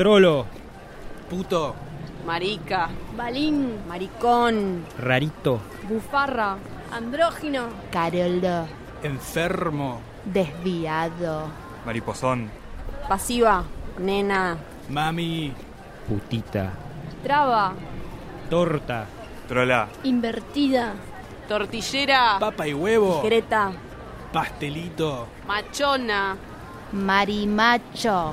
Trolo, Puto. Marica. Balín, Maricón. rarito, bufarra, andrógino, Caroldo. Enfermo. Desviado. Mariposón. Pasiva. Nena. Mami. putita, traba, torta, Trola. invertida, Tortillera. Papa y huevo. Greta. Pastelito. Machona. Marimacho.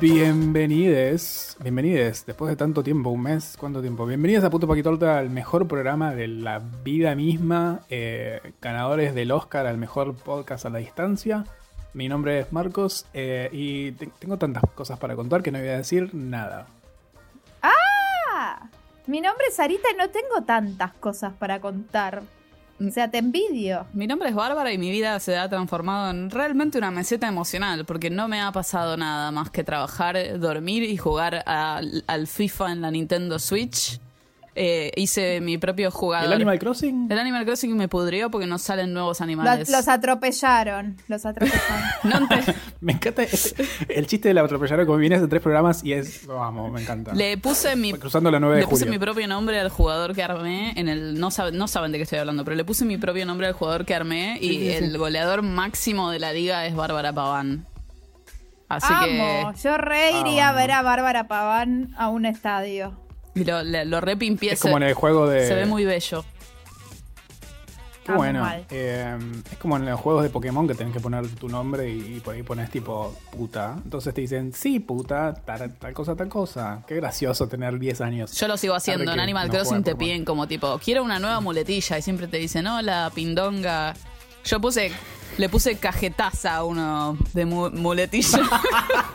Bienvenides, bienvenides, después de tanto tiempo, un mes, ¿cuánto tiempo? Bienvenidos a Puto Paquitorta, al mejor programa de la vida misma, eh, ganadores del Oscar al mejor podcast a la distancia. Mi nombre es Marcos eh, y te- tengo tantas cosas para contar que no voy a decir nada. Ah, mi nombre es Sarita y no tengo tantas cosas para contar. O sea, te envidio. Mi nombre es Bárbara y mi vida se ha transformado en realmente una meseta emocional porque no me ha pasado nada más que trabajar, dormir y jugar al, al FIFA en la Nintendo Switch. Eh, hice mi propio jugador. ¿El Animal Crossing? El Animal Crossing me pudrió porque no salen nuevos animales. los atropellaron. Los atropellaron. No Me encanta este- el chiste de la atropellaron como viene hace tres programas y es, vamos, me encanta. le puse mi Cruzando la 9 de le puse julio. mi propio nombre al jugador que armé en el no saben no saben de qué estoy hablando pero le puse mi propio nombre al jugador que armé y Sí, sí, sí. el goleador máximo de la liga es Bárbara Paván así Amo. que Yo re iría Ah, a ver a Bárbara Paván a un estadio. Y lo, lo repimpié Es como en el juego de... se ve muy bello Qué bueno. Eh, es como en los juegos de Pokémon que tenés que poner tu nombre y, y por ahí pones tipo puta. Entonces te dicen, sí, puta, tal, tal cosa, tal cosa. Qué gracioso tener 10 años. Yo lo sigo haciendo. En Animal no Crossing te piden como tipo, quiero una nueva muletilla y siempre te dicen, no, la pindonga. Yo puse, le puse cajetaza a uno de mu- muletilla.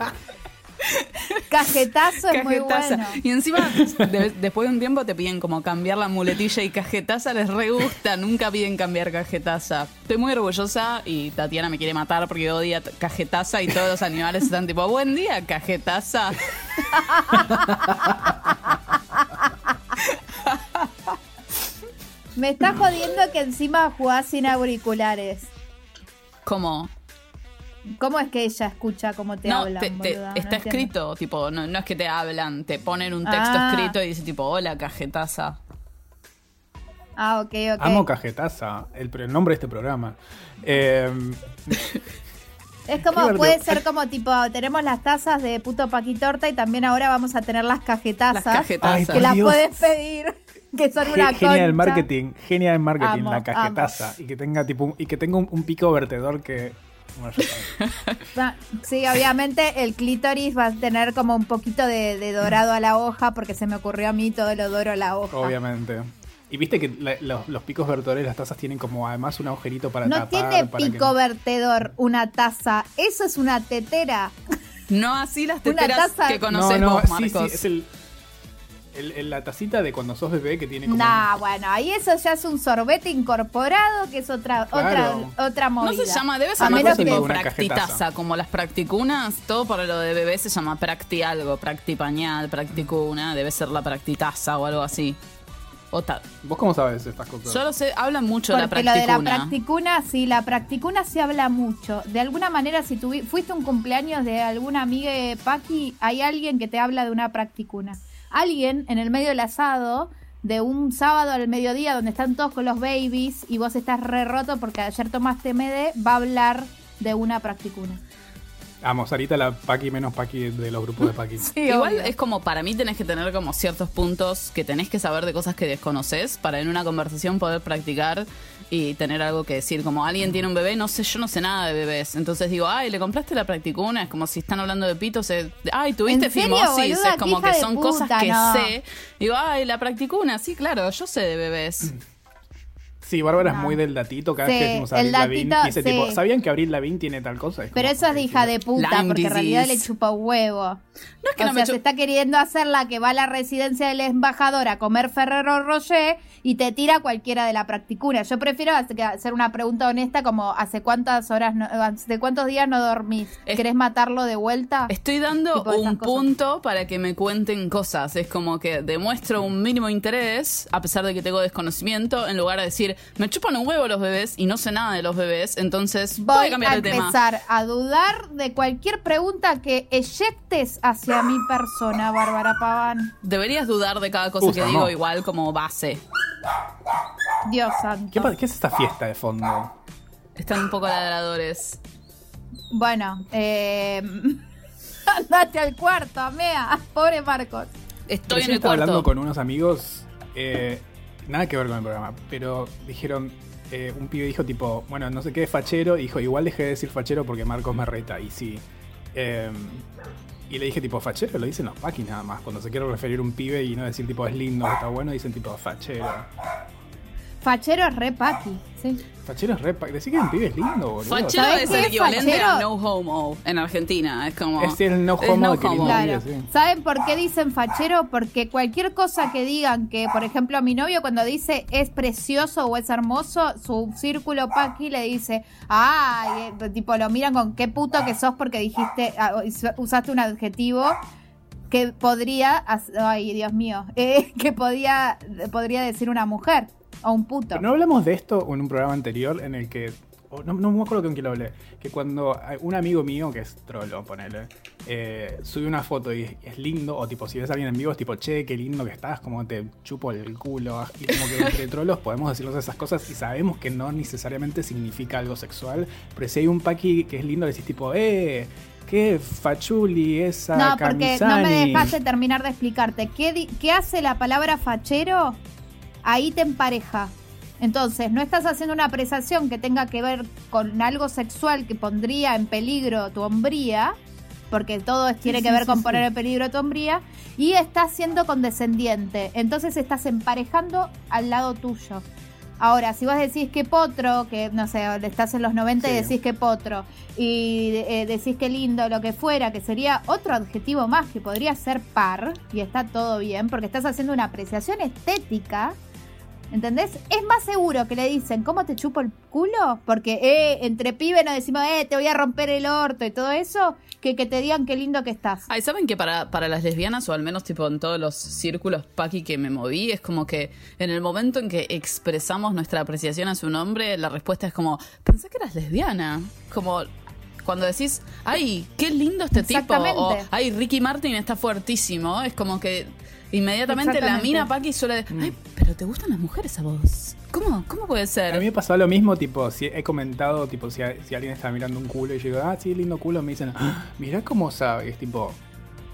Cajetazo es muy bueno. Y encima, de- después de un tiempo te piden como cambiar la muletilla y cajetaza les re gusta. Nunca piden cambiar cajetaza. Estoy muy orgullosa y Tatiana me quiere matar porque odia cajetaza y todos los animales están tipo, buen día, cajetaza. Me está jodiendo que encima jugás sin auriculares. Como, ¿Cómo es que ella escucha cómo te no, hablan, te- te- boluda? Está escrito, tipo, no, no es que te hablan, te ponen un texto Ah. escrito y dice tipo, hola, cajetaza. Ah, ok, ok. Amo Cajetaza, el, el nombre de este programa. Eh, Es como, puede ser como tipo, tenemos las tazas de puto paquitorta y también ahora vamos a tener las cajetazas. Las cajetazas. Ay, que las Dios. puedes pedir, que son una ge- genial concha. marketing, genial marketing, Amo, la cajetaza. Y que tenga tipo un- y que tenga un, un pico vertedor que. Sí, obviamente el clítoris va a tener como un poquito de, de dorado a la hoja porque se me ocurrió a mí todo lo doro a la hoja. Obviamente. Y viste que la- los, los picos vertedores de las tazas tienen como además un agujerito para No tapar. tiene para que pico vertedor una taza, eso es una tetera. No así las Una teteras taza- que conoces no, no, vos, sí, Marcos. sí, es el, el- el- la tacita de cuando sos bebé que tiene como. Nah, bueno, ahí eso ya es un sorbete incorporado que es otra Claro. otra otra No movida. se llama, debe ser menos algo tipo practitaza, como las practicunas, todo para lo de bebé se llama practi algo, practi pañal, practicuna, debe ser la practitaza o algo así. O ta- ¿Vos cómo sabes estas cosas? Solo se hablan mucho de la Porque lo de la practicuna. practicuna, sí, la practicuna se habla mucho. De alguna manera, si tuvi- fuiste a un cumpleaños de alguna amiga de Paqui, hay alguien que te habla de una practicuna. Alguien en el medio del asado, de un sábado al mediodía, donde están todos con los babies y vos estás re roto porque ayer tomaste MD, va a hablar de una practicuna. Vamos, ahorita la Paqui menos Paqui de los grupos de Paqui. Igual obvio. es como para mí tenés que tener como ciertos puntos que tenés que saber de cosas que desconoces para en una conversación poder practicar y tener algo que decir. Como alguien tiene un bebé, no sé, yo no sé nada de bebés. Entonces digo, ay, le compraste la practicuna. Es como si están hablando de pitos. ay, tuviste ¿En serio, fimosis. boluda? Es como que son puta, cosas que no. sé. Digo, ay, la practicuna. Sí, claro, yo sé de bebés. Sí, Bárbara es muy del datito. Cada vez que decimos Abril Lavigne, datito, dice sí. tipo, ¿sabían que Abril Lavigne tiene tal cosa? Es Pero como, eso es de hija de puta, Lyme porque en realidad le disease. chupa un huevo. No es que o no sea, me se está queriendo hacer la que va a la residencia del embajador a comer Ferrero Rocher y te tira cualquiera de la practicuna. Yo prefiero hacer una pregunta honesta como ¿hace cuántas horas, no, hace cuántos días no dormís? Es- ¿Querés matarlo de vuelta? Estoy dando un punto para que me cuenten cosas. Es como que demuestro un mínimo interés, a pesar de que tengo desconocimiento, en lugar de decir, me chupan un huevo los bebés y no sé nada de los bebés, entonces voy Voy a cambiar a de tema. empezar a dudar de cualquier pregunta que eyectes hacia mi persona, Bárbara Paván. Deberías dudar de cada cosa que digo no. igual como base. Dios santo. ¿Qué, qué es esta fiesta de fondo? Están un poco ladradores. Bueno, eh, andate al cuarto, Amea. Pobre Marcos. Estoy Recién en el estaba hablando cuarto. con unos amigos, eh, nada que ver con el programa, pero dijeron, eh, un pibe dijo tipo, bueno, no sé qué es fachero, dijo, igual dejé de decir fachero porque Marcos me reta, y sí. Eh, y le dije tipo, fachero lo dicen los paquis nada más, cuando se quiere referir a un pibe y no decir tipo, es lindo, está bueno, dicen tipo, fachero. Fachero es re paqui, sí. Fachero es re... pa- Decir que un pibe es lindo, boludo. Fachero ¿Sabés es qué el es equivalente fachero? a no homo en Argentina. Es como. Es el no homo no de que homo. Claro. sí. ¿Saben por qué dicen fachero? Porque cualquier cosa que digan que, por ejemplo, mi novio cuando dice es precioso o es hermoso, su círculo paqui le dice, ay, eh", tipo lo miran con qué puto que sos porque dijiste, ah, usaste un adjetivo que podría, ay, Dios mío, eh, que podía, podría decir una mujer o un puto. Pero no hablamos de esto en un programa anterior en el que. No, no me acuerdo con quién lo hablé. Que cuando un amigo mío, que es trolo, ponele, eh, sube una foto y es, es lindo, o tipo, si ves a alguien en vivo, es tipo, che, qué lindo que estás, como te chupo el culo. Y como que entre trolos podemos decirnos esas cosas y sabemos que no necesariamente significa algo sexual. Pero si hay un paqui que es lindo, decís tipo, eh. Qué fachuli esa No, porque no me camisani". dejaste terminar de explicarte. ¿Qué, qué hace la palabra fachero? Ahí te empareja. Entonces, no estás haciendo una apreciación que tenga que ver con algo sexual que pondría en peligro tu hombría, porque todo tiene que sí, ver sí, con poner en peligro tu hombría, y estás siendo condescendiente. Entonces, estás emparejando al lado tuyo. Ahora, si vos decís que potro, que no sé, estás en los 90 y decís que potro, y eh, decís que lindo, lo que fuera, que sería otro adjetivo más que podría ser par, y está todo bien, porque estás haciendo una apreciación estética, ¿entendés? Es más seguro que le dicen, ¿cómo te chupo el culo? Porque eh, entre pibe nos decimos, eh, te voy a romper el orto y todo eso, que que te digan qué lindo que estás. Ay, ¿saben que para, para las lesbianas, o al menos tipo en todos los círculos paqui que me moví, es como que en el momento en que expresamos nuestra apreciación a su nombre, la respuesta es como, pensé que eras lesbiana. Como cuando decís, ay, qué lindo este tipo, o ay, Ricky Martin está fuertísimo, es como que inmediatamente la mina paqui suele, ay, pero te gustan las mujeres a vos. ¿Cómo, cómo puede A mí ser? me pasó lo mismo, tipo, si he comentado, tipo, si, si alguien está mirando un culo y yo digo, ah, sí, lindo culo, me dicen, ah, mirá cómo sabe, es tipo,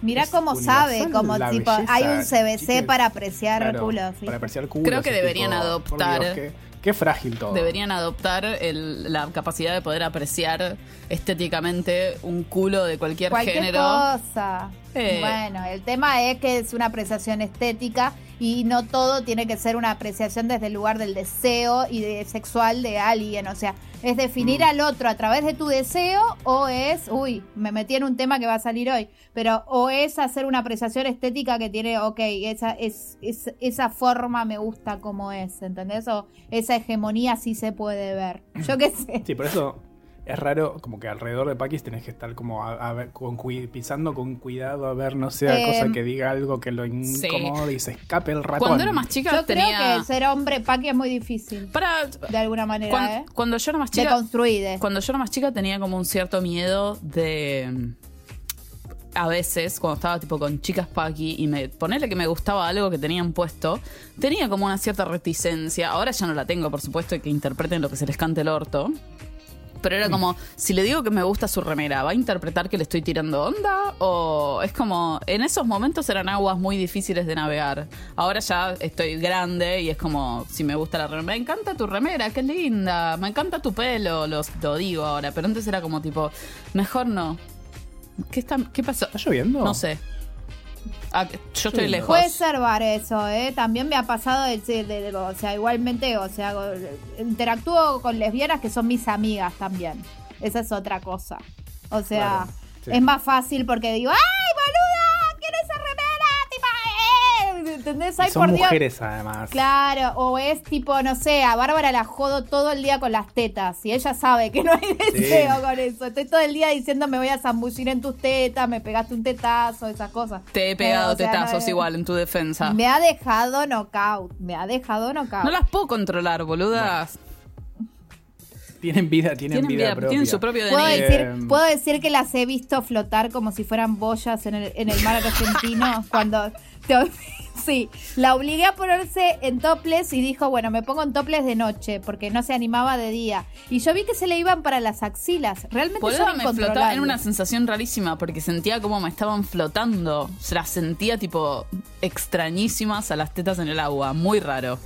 Mirá cómo sabe, como tipo, belleza, hay un CBC chiques. para apreciar claro, culo. sí. para apreciar culo. Creo que deberían adoptar- qué, qué frágil todo. Deberían adoptar el- la capacidad de poder apreciar estéticamente un culo de cualquier, Cualquier género. cosa. Eh. Bueno, el tema es que es una apreciación estética y no todo tiene que ser una apreciación desde el lugar del deseo y de sexual de alguien. O sea, es definir Mm. al otro a través de tu deseo o es, uy, me metí en un tema que va a salir hoy, pero o es hacer una apreciación estética que tiene, ok, esa, es, es- esa forma me gusta como es, ¿entendés? O esa hegemonía sí se puede ver. Yo qué sé. Sí, por eso es raro, como que alrededor de Paquis tenés que estar como a, a ver, con, pisando con cuidado a ver, no sea Eh, cosa que diga algo que lo incomode y se escape el ratón. Cuando era más chica Yo tenía... creo que ser hombre paqui es muy difícil. Para... de alguna manera, Cuan- ¿eh? Cuando yo era más chica... Deconstruide. Cuando yo era más chica tenía como un cierto miedo de... A veces, cuando estaba tipo con chicas paqui y me ponerle que me gustaba algo que tenían puesto, tenía como una cierta reticencia. Ahora ya no la tengo, por supuesto, y que interpreten lo que se les cante el orto. Pero era como, si le digo que me gusta su remera, ¿va a interpretar que le estoy tirando onda? O es como, en esos momentos eran aguas muy difíciles de navegar. Ahora ya estoy grande y es como, si me gusta la remera, me encanta tu remera, qué linda, me encanta tu pelo, los, lo digo ahora. Pero antes era como tipo, mejor no. ¿Qué, está, qué pasó? ¿Está lloviendo? No sé. Ah, yo estoy lejos. Puede ser bar eso, ¿eh? También me ha pasado, de, de- de- o sea, igualmente, o sea, interactúo con lesbianas que son mis amigas también. Esa es otra cosa. O sea, Claro, sí. es más fácil porque digo, ¡ay, boluda! ¿Entendés? Y ¡Ay, son por Dios! mujeres además. Claro, o es tipo, no sé, a Bárbara la jodo todo el día con las tetas y ella sabe que no hay deseo con eso. Estoy todo el día diciendo me voy a zambullir en tus tetas, me pegaste un tetazo, esas cosas. Te he pegado o sea, tetazos no- igual en tu defensa. Me ha dejado knockout, me ha dejado knockout. No las puedo controlar, boludas. Tienen vida, tienen, Tienen vida, vida, propia. tienen su propio Puedo decir, Eh, puedo decir que las he visto flotar como si fueran boyas en el, en el mar argentino cuando te- sí, la obligué a ponerse en toples y dijo, bueno, me pongo en toples de noche porque no se animaba de día. Y yo vi que se le iban para las axilas. Realmente son me flotaba, era una sensación rarísima porque sentía como me estaban flotando. Se las sentía tipo extrañísimas a las tetas en el agua. Muy raro.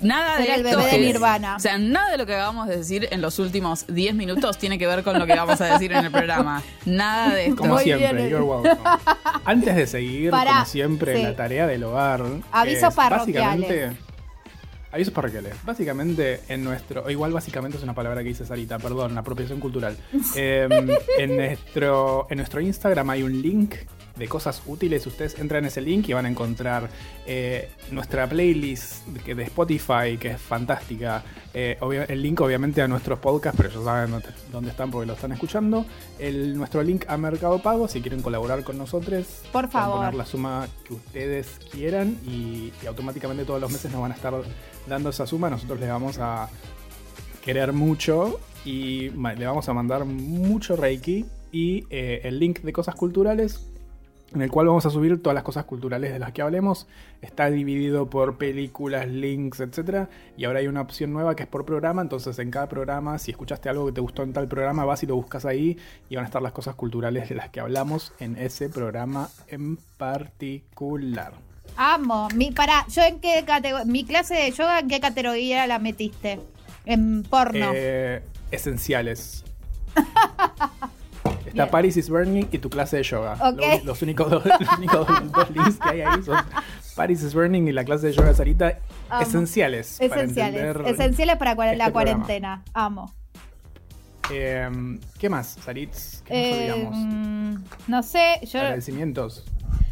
Nada de Era el esto bebé de es- Nirvana. O sea, nada de lo que acabamos de decir en los últimos 10 minutos tiene que ver con lo que vamos a decir en el programa. Nada de esto. Como Muy siempre, bien. you're welcome. Antes de seguir, como siempre, sí. la tarea del hogar. Avisos es parroquiales. básicamente- Avisos parroquiales. Básicamente, en nuestro. Igual, básicamente es una palabra que dice Sarita, perdón, la apropiación cultural. Eh, en, nuestro, en nuestro Instagram hay un link de cosas útiles. Ustedes entran en ese link y van a encontrar eh, nuestra playlist de, Spotify, que es fantástica. Eh, el link, obviamente, a nuestros podcasts, pero ya saben dónde- están porque lo están escuchando. El, nuestro link a Mercado Pago, si quieren colaborar con nosotros. Por favor. poner la suma que ustedes quieran y, y automáticamente todos los meses nos van a estar dando esa suma. Nosotros les vamos a querer mucho y le vamos a mandar mucho Reiki y eh, el link de cosas culturales en el cual vamos a subir todas las cosas culturales de las que hablemos. Está dividido por películas, links, etc. Y ahora hay una opción nueva que es por programa. Entonces, en cada programa, si escuchaste algo que te gustó en tal programa, vas y lo buscas ahí y van a estar las cosas culturales de las que hablamos en ese programa en particular. Amo. Mi, pará, ¿yo en qué categoría? Mi clase de yoga, ¿en qué categoría la metiste? En porno. Eh, esenciales. Está Bien. Paris is Burning y tu clase de yoga. Los únicos, dos, los únicos dos, dos links que hay ahí son Paris is Burning y la clase de yoga de Sarita. Amo. Esenciales. Esenciales. Esenciales para cua- este la programa. cuarentena. Amo. Eh, ¿Qué más, Saritz? ¿Qué Eh, nos olvidamos? mm, no sé, yo Agradecimientos.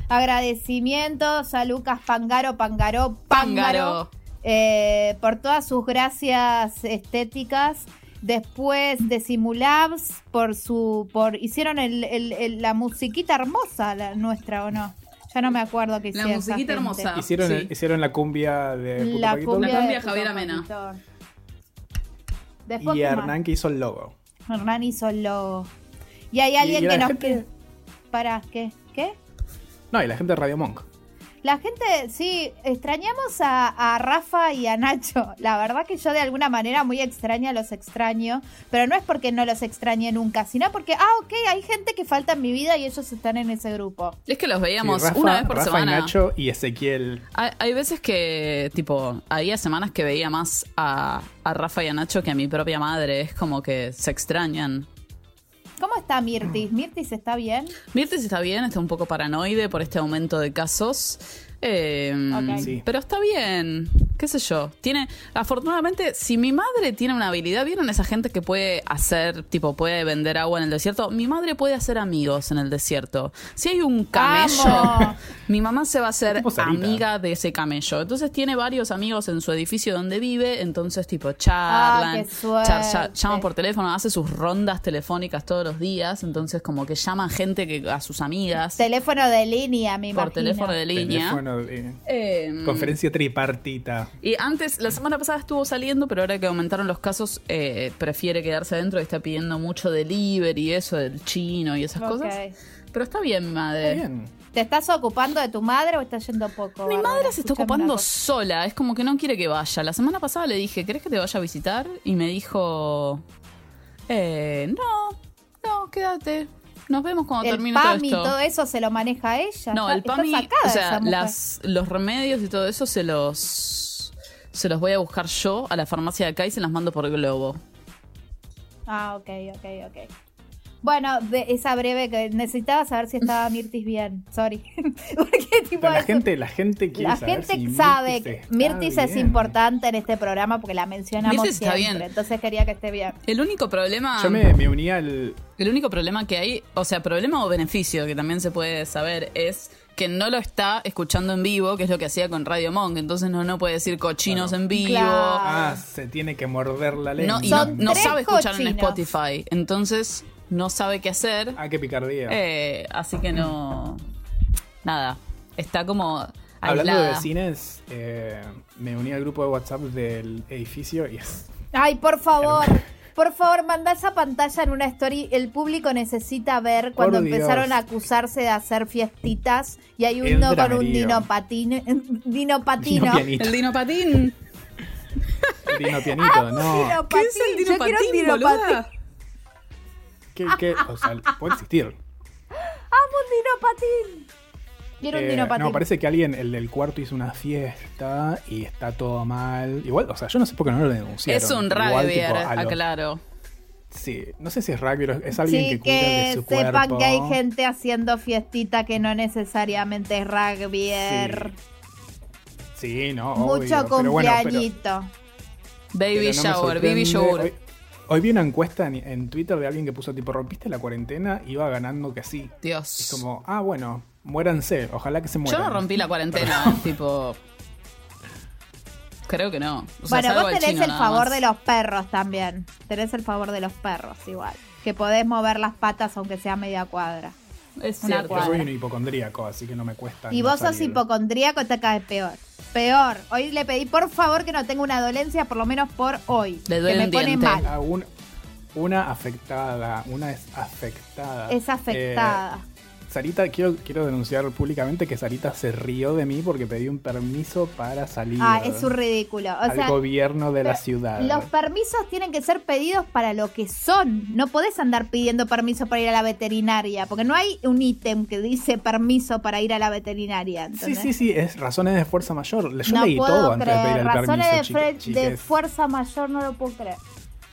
agradecimientos a Lucas Pangaro, Pangaro, Pángaro, Pángaro. eh, por todas sus gracias estéticas. Después de Simulabs por su, por hicieron el, el- el- la musiquita hermosa la nuestra o no. Ya no me acuerdo qué La hicieron. esa musiquita hermosa. Hicieron, sí. hicieron la cumbia de Puto La Paquito. cumbia, La cumbia de Javier Amena. Después, Y. Hernán que hizo el logo. Hernán hizo el logo. Y hay alguien y la que nos... gente- Para, ¿qué? ¿Qué? No, y la gente de Radio Monk. La gente, sí, extrañamos a, a Rafa y a Nacho. La verdad que yo de alguna manera muy extraña los extraño, pero no es porque no los extrañe nunca, sino porque, ah, ok, hay gente que falta en mi vida y ellos están en ese grupo. Es que los veíamos Sí, Rafa, una vez por Rafa semana. y Nacho y Ezequiel. Hay, hay veces que, tipo, había semanas que veía más a, a Rafa y a Nacho que a mi propia madre. Es como que se extrañan. ¿Cómo está Mirtis? ¿Mirtis está bien? Mirtis está bien, está un poco paranoide por este aumento de casos. Eh. Sí. Pero está bien, qué sé yo. Tiene, afortunadamente, si mi madre tiene una habilidad, ¿vieron esa gente que puede hacer, tipo, puede vender agua en el desierto? Mi madre puede hacer amigos en el desierto. Si hay un camello, ¡Vamos! mi mamá se va a hacer amiga de ese camello. Entonces tiene varios amigos en su edificio donde vive, entonces, tipo, charlan, Ah, qué suerte. char- char- llaman por teléfono, hace sus rondas telefónicas todos los días, entonces como que llaman gente que, a sus amigas Teléfono de línea, me por imagino. teléfono de línea. Teléfono de- Eh, Conferencia tripartita. Y antes, la semana pasada estuvo saliendo, pero ahora que aumentaron los casos, eh, prefiere quedarse adentro y está pidiendo mucho delivery y eso del chino y esas cosas. Pero está bien, madre. Está bien. ¿Te estás ocupando de tu madre o estás yendo poco? Mi Bárbara? madre se está ocupando sola, es como que no quiere que vaya. La semana pasada le dije, ¿querés que te vaya a visitar? Y me dijo, eh, no, no, quédate. Nos vemos cuando El termine todo PAMI y esto. todo eso se lo maneja ella. No, el PAMI, o sea, las, los remedios y todo eso se los se los voy a buscar yo a la farmacia de acá y se las mando por Globo. Ah, ok, ok, ok. Bueno, de esa breve que necesitaba saber si estaba Mirtis bien. Sorry. Porque tipo la eso- gente, la gente quiere la saber gente si sabe Mirtis que Mirtis es importante en este programa porque la mencionamos Mirtis está siempre. bien. Entonces quería que esté bien. El único problema. Yo me, me uní al. El único problema que hay, o sea, problema o beneficio que también se puede saber es que no lo está escuchando en vivo, que es lo que hacía con Radio Monk. Entonces no, no puede decir cochinos en vivo. Claro. Ah, se tiene que morder la lengua. No, y no, Son no tres sabe escuchar en. Spotify. Entonces no sabe qué hacer. Ah, qué picardía. Eh, así que no. Nada. Está como. Hablando de vecines, eh, me uní al grupo de WhatsApp del edificio y es. Ay, por favor. Por favor, manda esa pantalla en una story. El público necesita ver cuando Por Dios. empezaron a acusarse de hacer fiestitas y hay El uno con un dinopatín, dino Dino. El Dino Patín. Dino pianito, no. Dino ¿Qué es el patín. Dino Yo quiero un. ¿Qué, qué? O sea, puede existir. ¡Amo un dino patín! Quiero un Eh, no, parece que alguien, el del cuarto, hizo una fiesta y está todo mal. Igual, o sea, yo no sé por qué no lo denunciaron. Es un rugby, aclaro. Sí, no sé si es rugby, pero es alguien Sí, que cuida de que su sepan cuerpo. que hay gente haciendo fiestita que no necesariamente es rugbyer. Sí, no, Mucho obvio, pero bueno, pero- cumpleañito. Baby pero no me shower, baby shower. Hoy, hoy vi una encuesta en, en Twitter de alguien que puso tipo, ¿rompiste la cuarentena? Iba ganando que sí. Dios. Es como, ah, bueno, muéranse, ojalá que se Yo mueran. no rompí la cuarentena, tipo. Creo que no. O sea, bueno, vos tenés chino el favor más. de los perros también. Tenés el favor de los perros igual. Que podés mover las patas aunque sea media cuadra. Es una cierto. Yo soy un hipocondríaco, así que no me cuesta. Y no vos sos hipocondríaco, te cae peor. Peor. Hoy le pedí por favor que no tenga una dolencia, por lo menos por hoy. Le duele que me pone diente. mal. Ah, un- una afectada, una es afectada. Es afectada. Eh, Sarita, quiero, quiero denunciar públicamente que Sarita se rió de mí porque pedí un permiso para salir ah, es un ridículo. O al sea, gobierno de la ciudad. Los permisos tienen que ser pedidos para lo que son. No podés andar pidiendo permiso para ir a la veterinaria, porque no hay un ítem que dice permiso para ir a la veterinaria. Sí, ¿entendés? sí, sí, es razones de fuerza mayor. Yo no leí puedo todo antes de pedir el Razones permiso, de, chique- de fuerza mayor no lo puedo creer.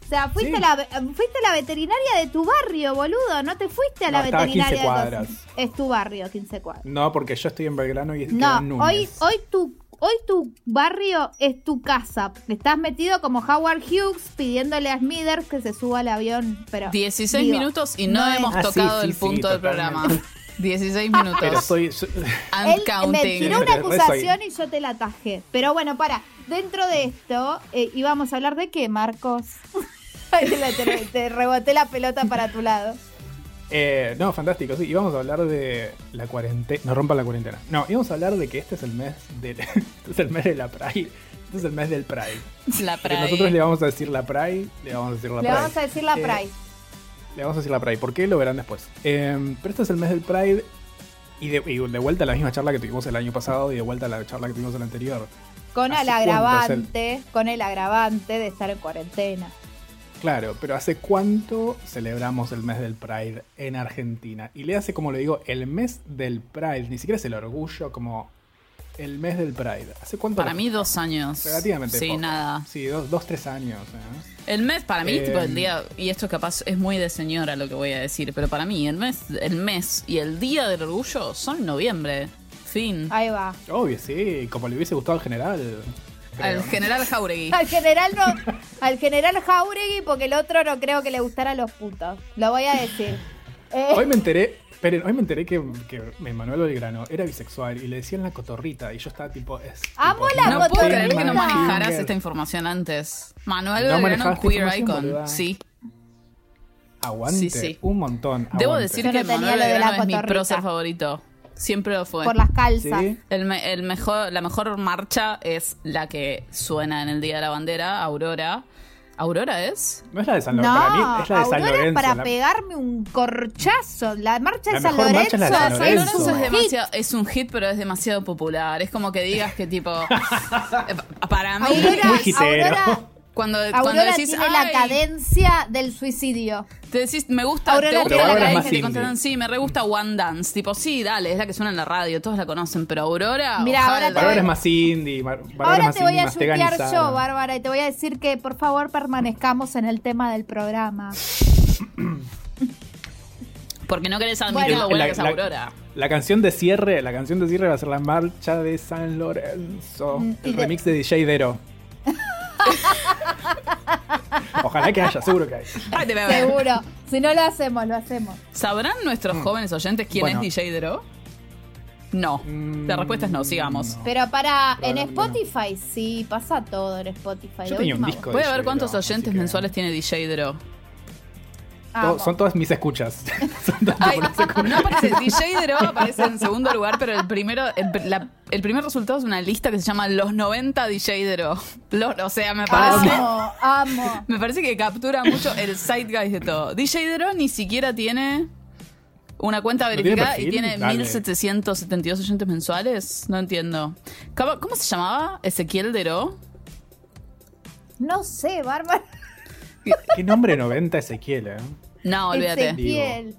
O sea, fuiste, Sí. a la, fuiste a la veterinaria de tu barrio, boludo. No te fuiste a la No, estaba a 15 veterinaria. de cuadras. Es tu barrio, 15 cuadras. No, porque yo estoy en Belgrano y quedo No, en Núñez. hoy, hoy tu, hoy tu barrio es tu casa. Estás metido como Howard Hughes pidiéndole a Smithers que se suba al avión. Pero 16 digo, minutos y no, hemos Ah, tocado sí, el sí, punto del programa. totalmente. 16 minutos. Pero soy... soy- I'm Él me tiró una acusación y yo te la atajé. Pero bueno, para. Dentro de esto, eh, íbamos a hablar de qué, Marcos. Te, te reboté la pelota para tu lado. Eh, no, fantástico, sí. Íbamos a hablar de la cuarentena. No rompa la cuarentena. No, íbamos a hablar de que este es el mes del. este es el mes de la Pride. Este es el mes del Pride. La Que Pride. nosotros le vamos a decir la Pride. Le vamos a decir la Le Pride. vamos a decir la Eh, Pride. Le vamos a decir la Pride. ¿Por qué? Lo verán después. Eh, pero este es el mes del Pride. Y de, y de vuelta a la misma charla que tuvimos el año pasado y de vuelta a la charla que tuvimos el anterior. Con el ¿hace cuánto es el- agravante, con el agravante de estar en cuarentena. Claro, pero ¿hace cuánto celebramos el mes del Pride en Argentina? Y le hace, como le digo, el mes del Pride. Ni siquiera es el orgullo, como el mes del Pride. ¿Hace cuánto? Para lo- mí, dos años. Relativamente Sí, poco. nada. Sí, dos, dos tres años. ¿eh? El mes, para mí, Eh, tipo el día, y esto capaz es muy de señora lo que voy a decir, pero para mí el mes, el mes y el día del orgullo son en noviembre. Fin. Ahí va. Obvio, sí, como le hubiese gustado al general. Creo. Al general Jauregui. Al general no, al general Jauregui, porque el otro no creo que le gustara a los putos. Lo voy a decir. Eh, Hoy me enteré, esperen, hoy me enteré que, que Manuel Belgrano era bisexual y le decían la cotorrita y yo estaba tipo... Es, Amo tipo, la No puedo cotorrita. creer que no manejaras esta información antes. Manuel No Belgrano, queer icon. boluda. Sí. Aguante, Sí, sí. un montón. Debo decir Yo que no Manuel lo de la Belgrano es mi prócer favorito. Siempre lo fue. por las calzas. Sí. El, me- el mejor, la mejor marcha es la que suena en el Día de la Bandera, Aurora. ¿Aurora es? No es la de San No, Lorenzo, para mí es la de San Aurora es Lorenzo. para la- pegarme un corchazo. La marcha La de San Lorenzo, marcha es la de San San Lorenzo. Lorenzo es, un hit. demasiado, es un hit, pero es demasiado popular. Es como que digas que tipo... para mí... Aurora, Muy hitero. Aurora, Cuando, cuando Aurora decís, tiene la cadencia del suicidio. te decís, me gusta, Aurora te gusta la cadencia, te contestan, sí, me re gusta One Dance. Tipo, sí, dale, es la que suena en la radio, todos la conocen, pero Aurora... Mira, ahora el- te voy- es más indie. Es Ahora más te voy indie, a chutear yo, Bárbara, y te voy a decir que por favor permanezcamos en el tema del programa. Porque no querés admitir Bueno. lo buena La- que es Aurora. La canción de cierre, la canción de cierre va a ser la marcha de San Lorenzo. Mm, El remix de DJ Dero. Ojalá que haya, seguro que hay. Ay, debe haber. Seguro. Si no lo hacemos, lo hacemos. ¿Sabrán nuestros jóvenes oyentes quién Bueno. es DJ Dero? No. Mm, La respuesta es no, sigamos. no. Pero para, en Probablemente. Spotify, sí, pasa todo en Spotify. Yo De tenía un última disco. Voy a DJ ver cuántos así oyentes que- mensuales tiene DJ Dero. Voz. To- Amo. son todas mis escuchas. Son todas Ay, mis escuchas. no aparece, DJ Dero aparece en segundo lugar, pero el primero, el, la- el primer resultado es una lista que se llama Los 90 DJ Dero. Los- o sea, me parece. Amo, amo. Me parece que captura mucho el zeitgeist de todo. DJ Dero ni siquiera tiene una cuenta ¿No tiene verificada y tiene Dale. 1772 oyentes mensuales. No entiendo. ¿Cómo, cómo se llamaba? ¿Ezequiel Dero? No sé, Bárbara. ¿Qué nombre 90 Ezequiel, eh? No, olvídate. Ezequiel.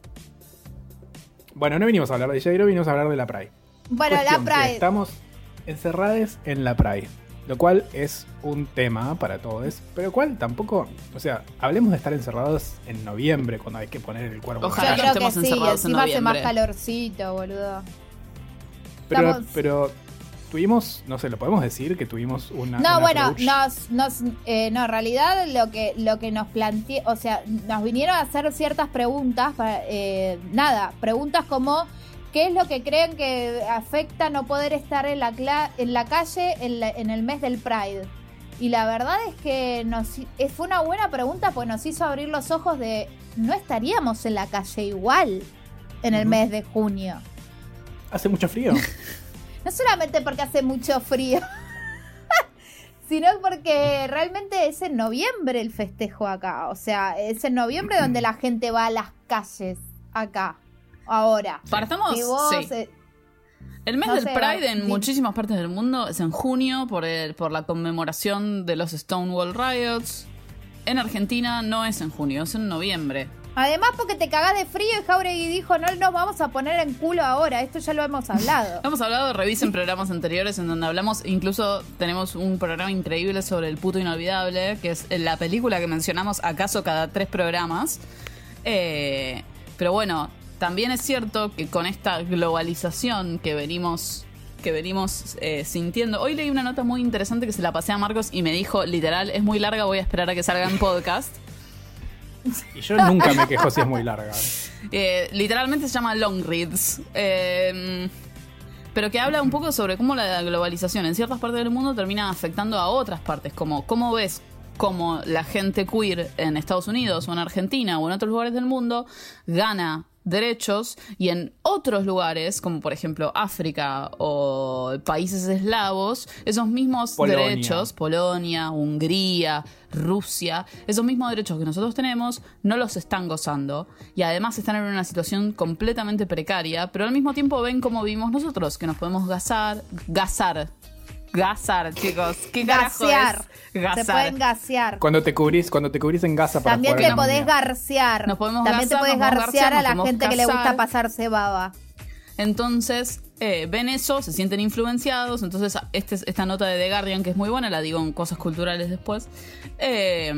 Bueno, no vinimos a hablar de DJ Dero, vinimos a hablar de la Pride. Bueno, la Cuestión Pride. Estamos encerrados en la Pride. Lo cual es un tema para todos. Pero cual tampoco. O sea, hablemos de estar encerrados en noviembre cuando hay que poner el cuerpo. Ojalá Yo que creo que estemos sí, encerrados en encima hace más noviembre. calorcito, boludo. Pero, estamos- pero tuvimos, no sé, lo podemos decir que tuvimos una. No, una bueno, approach. nos, nos, eh, no, en realidad lo que, lo que nos planteó, o sea, nos vinieron a hacer ciertas preguntas, eh, nada, preguntas como, ¿qué es lo que creen que afecta no poder estar en la, cla- en la calle en, la- en el mes del Pride? Y la verdad es que nos, eh, fue una buena pregunta, pues nos hizo abrir los ojos de, no estaríamos en la calle igual en el mes de junio. Hace mucho frío. No solamente porque hace mucho frío, sino porque realmente es en noviembre el festejo acá. O sea, es en noviembre donde la gente va a las calles acá. Ahora. Partamos, Si vos, sí. eh, El mes No del sé, Pride en muchísimas partes del mundo es en junio por, el, por la conmemoración de los Stonewall Riots. En Argentina no es en junio, es en noviembre. Además porque te cagás de frío y Jauregui dijo, no nos vamos a poner en culo ahora. Esto ya lo hemos hablado. Hemos hablado, revisen programas anteriores en donde hablamos, incluso tenemos un programa increíble sobre el puto inolvidable, que es la película que mencionamos acaso cada tres programas. Eh, pero bueno, también es cierto que con esta globalización que venimos que venimos eh, sintiendo. Hoy leí una nota muy interesante que se la pasé a Marcos y me dijo, literal, es muy larga, voy a esperar a que salga en podcast. Y yo nunca me quejo si es muy larga. Eh, literalmente se llama Long Reads. Eh, pero que habla un poco sobre cómo la globalización en ciertas partes del mundo termina afectando a otras partes. Como cómo ves cómo la gente queer en Estados Unidos o en Argentina o en otros lugares del mundo gana derechos y en otros lugares, como por ejemplo África o países eslavos, esos mismos Polonia. derechos, Polonia, Hungría, Rusia, esos mismos derechos que nosotros tenemos no los están gozando y además están en una situación completamente precaria, pero al mismo tiempo ven cómo vivimos nosotros, que nos podemos gasar, gasar, gasar, chicos, ¿qué Gasear. es? Se Gasar. pueden gasear. Cuando te cubrís, cuando te cubrís en gasa para También te podés garcear. Nos podemos También gasar, te podés garcear a la gente que le gusta pasarse baba. Entonces, eh, ven eso, se sienten influenciados. Entonces, este, esta nota de The Guardian, que es muy buena, la digo en cosas culturales después, eh,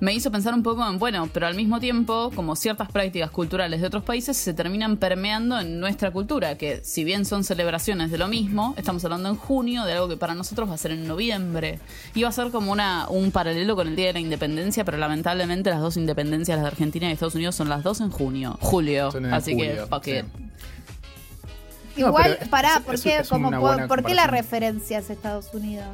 me hizo pensar un poco en, bueno, pero al mismo tiempo, como ciertas prácticas culturales de otros países se terminan permeando en nuestra cultura, que si bien son celebraciones de lo mismo, estamos hablando en junio de algo que para nosotros va a ser en noviembre. Y va a ser como una, un paralelo con el Día de la Independencia, pero lamentablemente las dos independencias, las de Argentina y Estados Unidos, son las dos en junio, julio. En Así que, fuck sí. it. No, Igual, pero pará, es- ¿por es- qué, es como, por, qué la referencia es Estados Unidos?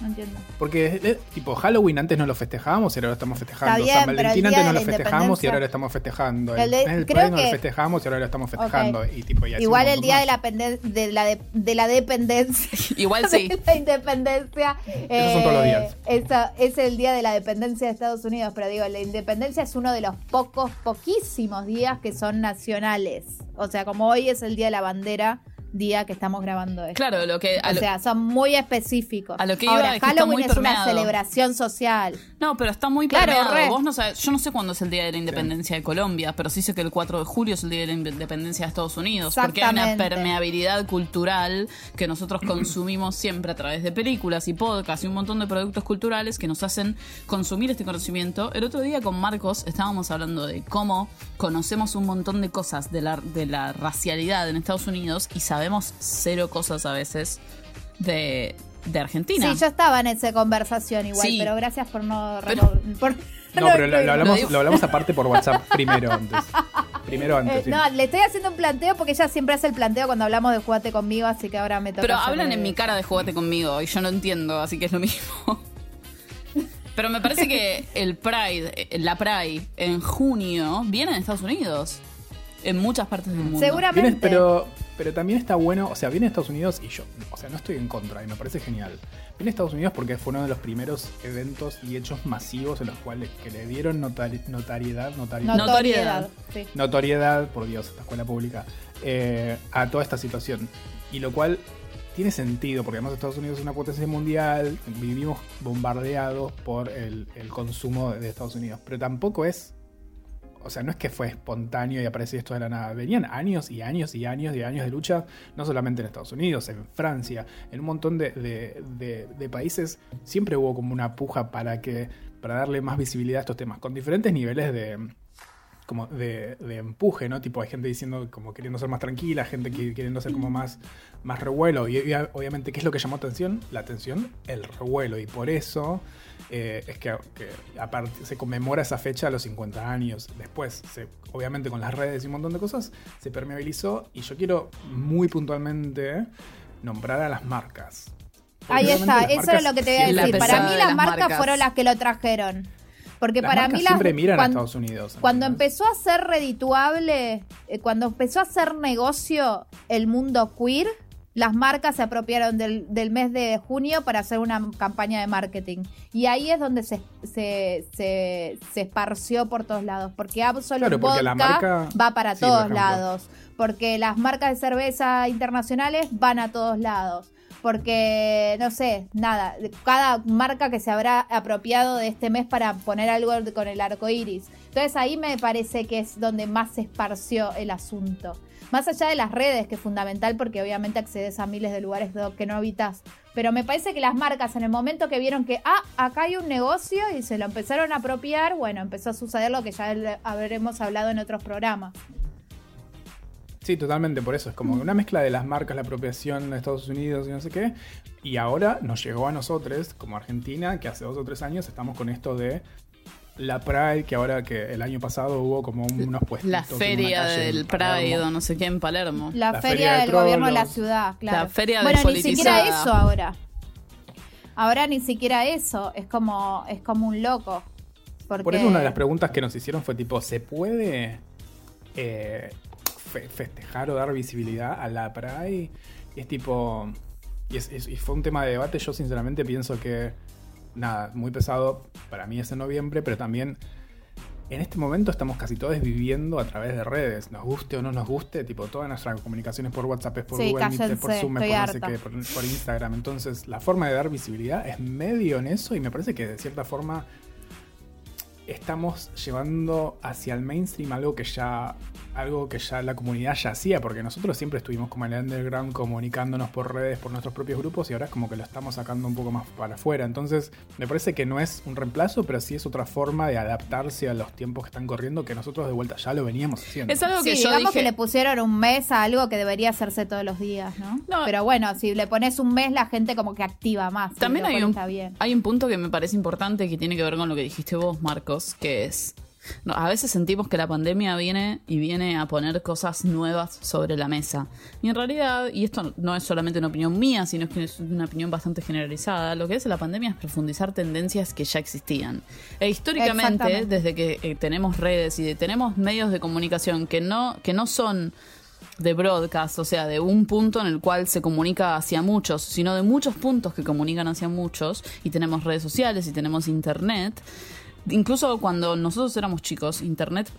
No entiendo. Porque, eh, tipo, Halloween antes no lo festejábamos y ahora lo estamos festejando. Está bien, San Valentín antes no lo festejamos y ahora lo estamos festejando. El El, de- el creo Pride no que- lo festejamos y ahora lo estamos festejando. Y, tipo, y así Igual el día de la, pende- de la, de, de la dependencia. Igual sí. de la independencia. eh, son todos los días. esa- es el día de la dependencia de Estados Unidos, pero digo, la independencia es uno de los pocos, poquísimos días que son nacionales. O sea, como hoy es el día de la bandera día que estamos grabando esto. Claro, lo que. a O lo- sea, son muy específicos. A lo que iba Ahora, es que está muy Halloween es una permeado. celebración social. No, pero está muy Claro, permeado. Vos no sabés, yo no sé cuándo es el día de la independencia de Colombia, pero sí sé que el 4 de julio es el día de la independencia de Estados Unidos. Porque hay una permeabilidad cultural que nosotros consumimos siempre a través de películas y podcasts y un montón de productos culturales que nos hacen consumir este conocimiento. El otro día con Marcos estábamos hablando de cómo conocemos un montón de cosas de la, de la racialidad en Estados Unidos y sabemos cero cosas a veces de, de Argentina. Sí, yo estaba en esa conversación igual, Sí. pero gracias por no... Pero- por- No, pero lo, hablamos, lo hablamos aparte por WhatsApp primero antes. Primero Eh, antes. sí. no, le estoy haciendo un planteo porque ella siempre hace el planteo cuando hablamos de Jugate conmigo, así que ahora me toca. Pero hablan en mi cara de jugate conmigo y yo no entiendo, así que es lo mismo. Pero me parece que el Pride, eh, la Pride en junio viene en Estados Unidos. En muchas partes del mundo. Seguramente. Pero, pero también está bueno, o sea, viene a Estados Unidos y yo, o sea, no estoy en contra y me parece genial. Viene a Estados Unidos porque fue uno de los primeros eventos y hechos masivos en los cuales que le dieron notari- notariedad, notariedad, Notoriedad. Sí. notoriedad, por Dios, esta escuela pública, eh, a toda esta situación. Y lo cual tiene sentido, porque además Estados Unidos es una potencia mundial, vivimos bombardeados por el, el consumo de Estados Unidos, pero tampoco es, o sea, no es que fue espontáneo y apareció esto de la nada, venían años y años y años y años de lucha, no solamente en Estados Unidos, en Francia, en un montón de, de- de- países, siempre hubo como una puja para que para darle más visibilidad a estos temas, con diferentes niveles de, como de, de empuje, ¿no? Tipo, hay gente diciendo como queriendo ser más tranquila, gente que queriendo ser como más, más revuelo. Y obviamente, ¿qué es lo que llamó atención? La atención, el revuelo. Y por eso eh, es que, que aparte se conmemora esa fecha a los 50 años. Después, se, obviamente con las redes y un montón de cosas, se permeabilizó. Y yo quiero muy puntualmente nombrar a las marcas. Ahí está, eso era marcas lo que te iba a decir. Para mí las, las marcas, marcas. fueron las que lo trajeron. Porque Las para mí las siempre miran a cuan- Estados Unidos. Cuando ¿entendés? empezó a ser redituable, eh, cuando empezó a ser negocio el mundo queer, las marcas se apropiaron del, del mes de junio para hacer una campaña de marketing. Y ahí es donde se, se, se, se esparció por todos lados. Porque Absolute Claro, porque la Vodka marca- va para Sí, todos lados. Porque las marcas de cerveza internacionales van a todos lados. Porque, no sé, nada, cada marca que se habrá apropiado de este mes para poner algo con el arco iris. Entonces ahí me parece que es donde más se esparció el asunto. Más allá de las redes, que es fundamental porque obviamente accedes a miles de lugares que no habitas. Pero me parece que las marcas en el momento que vieron que, ah, acá hay un negocio y se lo empezaron a apropiar, bueno, empezó a suceder lo que ya habremos hablado en otros programas. Sí, totalmente, por eso es como una mezcla de las marcas, la apropiación de Estados Unidos y no sé qué. Y ahora nos llegó a nosotros, como Argentina, que hace dos o tres años estamos con esto de la Pride, que ahora que el año pasado hubo como un- unos puestos. La feria del Pride o no sé qué en Palermo. La, La feria, feria de del gobierno de la ciudad, claro. La feria bueno, ni siquiera eso ahora. Ahora ni siquiera eso. Es como, es como un loco. Porque... Por eso una de las preguntas que nos hicieron fue tipo, ¿se puede eh, fe- festejar o dar visibilidad a la Pride? Y es tipo... Y, es- es- y fue un tema de debate, yo sinceramente pienso que, nada, muy pesado, para mí es en noviembre, pero también en este momento estamos casi todos viviendo a través de redes, nos guste o no nos guste, tipo todas nuestras comunicaciones por WhatsApp, es por Sí, Google Meet, por Zoom, por no sé qué, por, por Instagram. Entonces, la forma de dar visibilidad es medio en eso y me parece que de cierta forma estamos llevando hacia el mainstream algo que ya algo que ya la comunidad ya hacía, porque nosotros siempre estuvimos como en el underground comunicándonos por redes, por nuestros propios grupos, y ahora es como que lo estamos sacando un poco más para afuera. Entonces, me parece que no es un reemplazo, pero sí es otra forma de adaptarse a los tiempos que están corriendo, que nosotros de vuelta ya lo veníamos haciendo. Es algo Sí, que yo digamos dije. que le pusieron un mes a algo que debería hacerse todos los días, ¿no? No. Pero bueno, si le pones un mes, la gente como que activa más. También hay un, está bien. hay un punto que me parece importante que tiene que ver con lo que dijiste vos, Marcos, que es. No, a veces sentimos que la pandemia viene y viene a poner cosas nuevas sobre la mesa. Y en realidad, y esto no es solamente una opinión mía, sino que es una opinión bastante generalizada, lo que hace la pandemia es profundizar tendencias que ya existían. E históricamente, desde que eh, tenemos redes y de- tenemos medios de comunicación que no, que no son de broadcast, o sea, de un punto en el cual se comunica hacia muchos, sino de muchos puntos que comunican hacia muchos, y tenemos redes sociales y tenemos internet. Incluso cuando nosotros éramos chicos, internet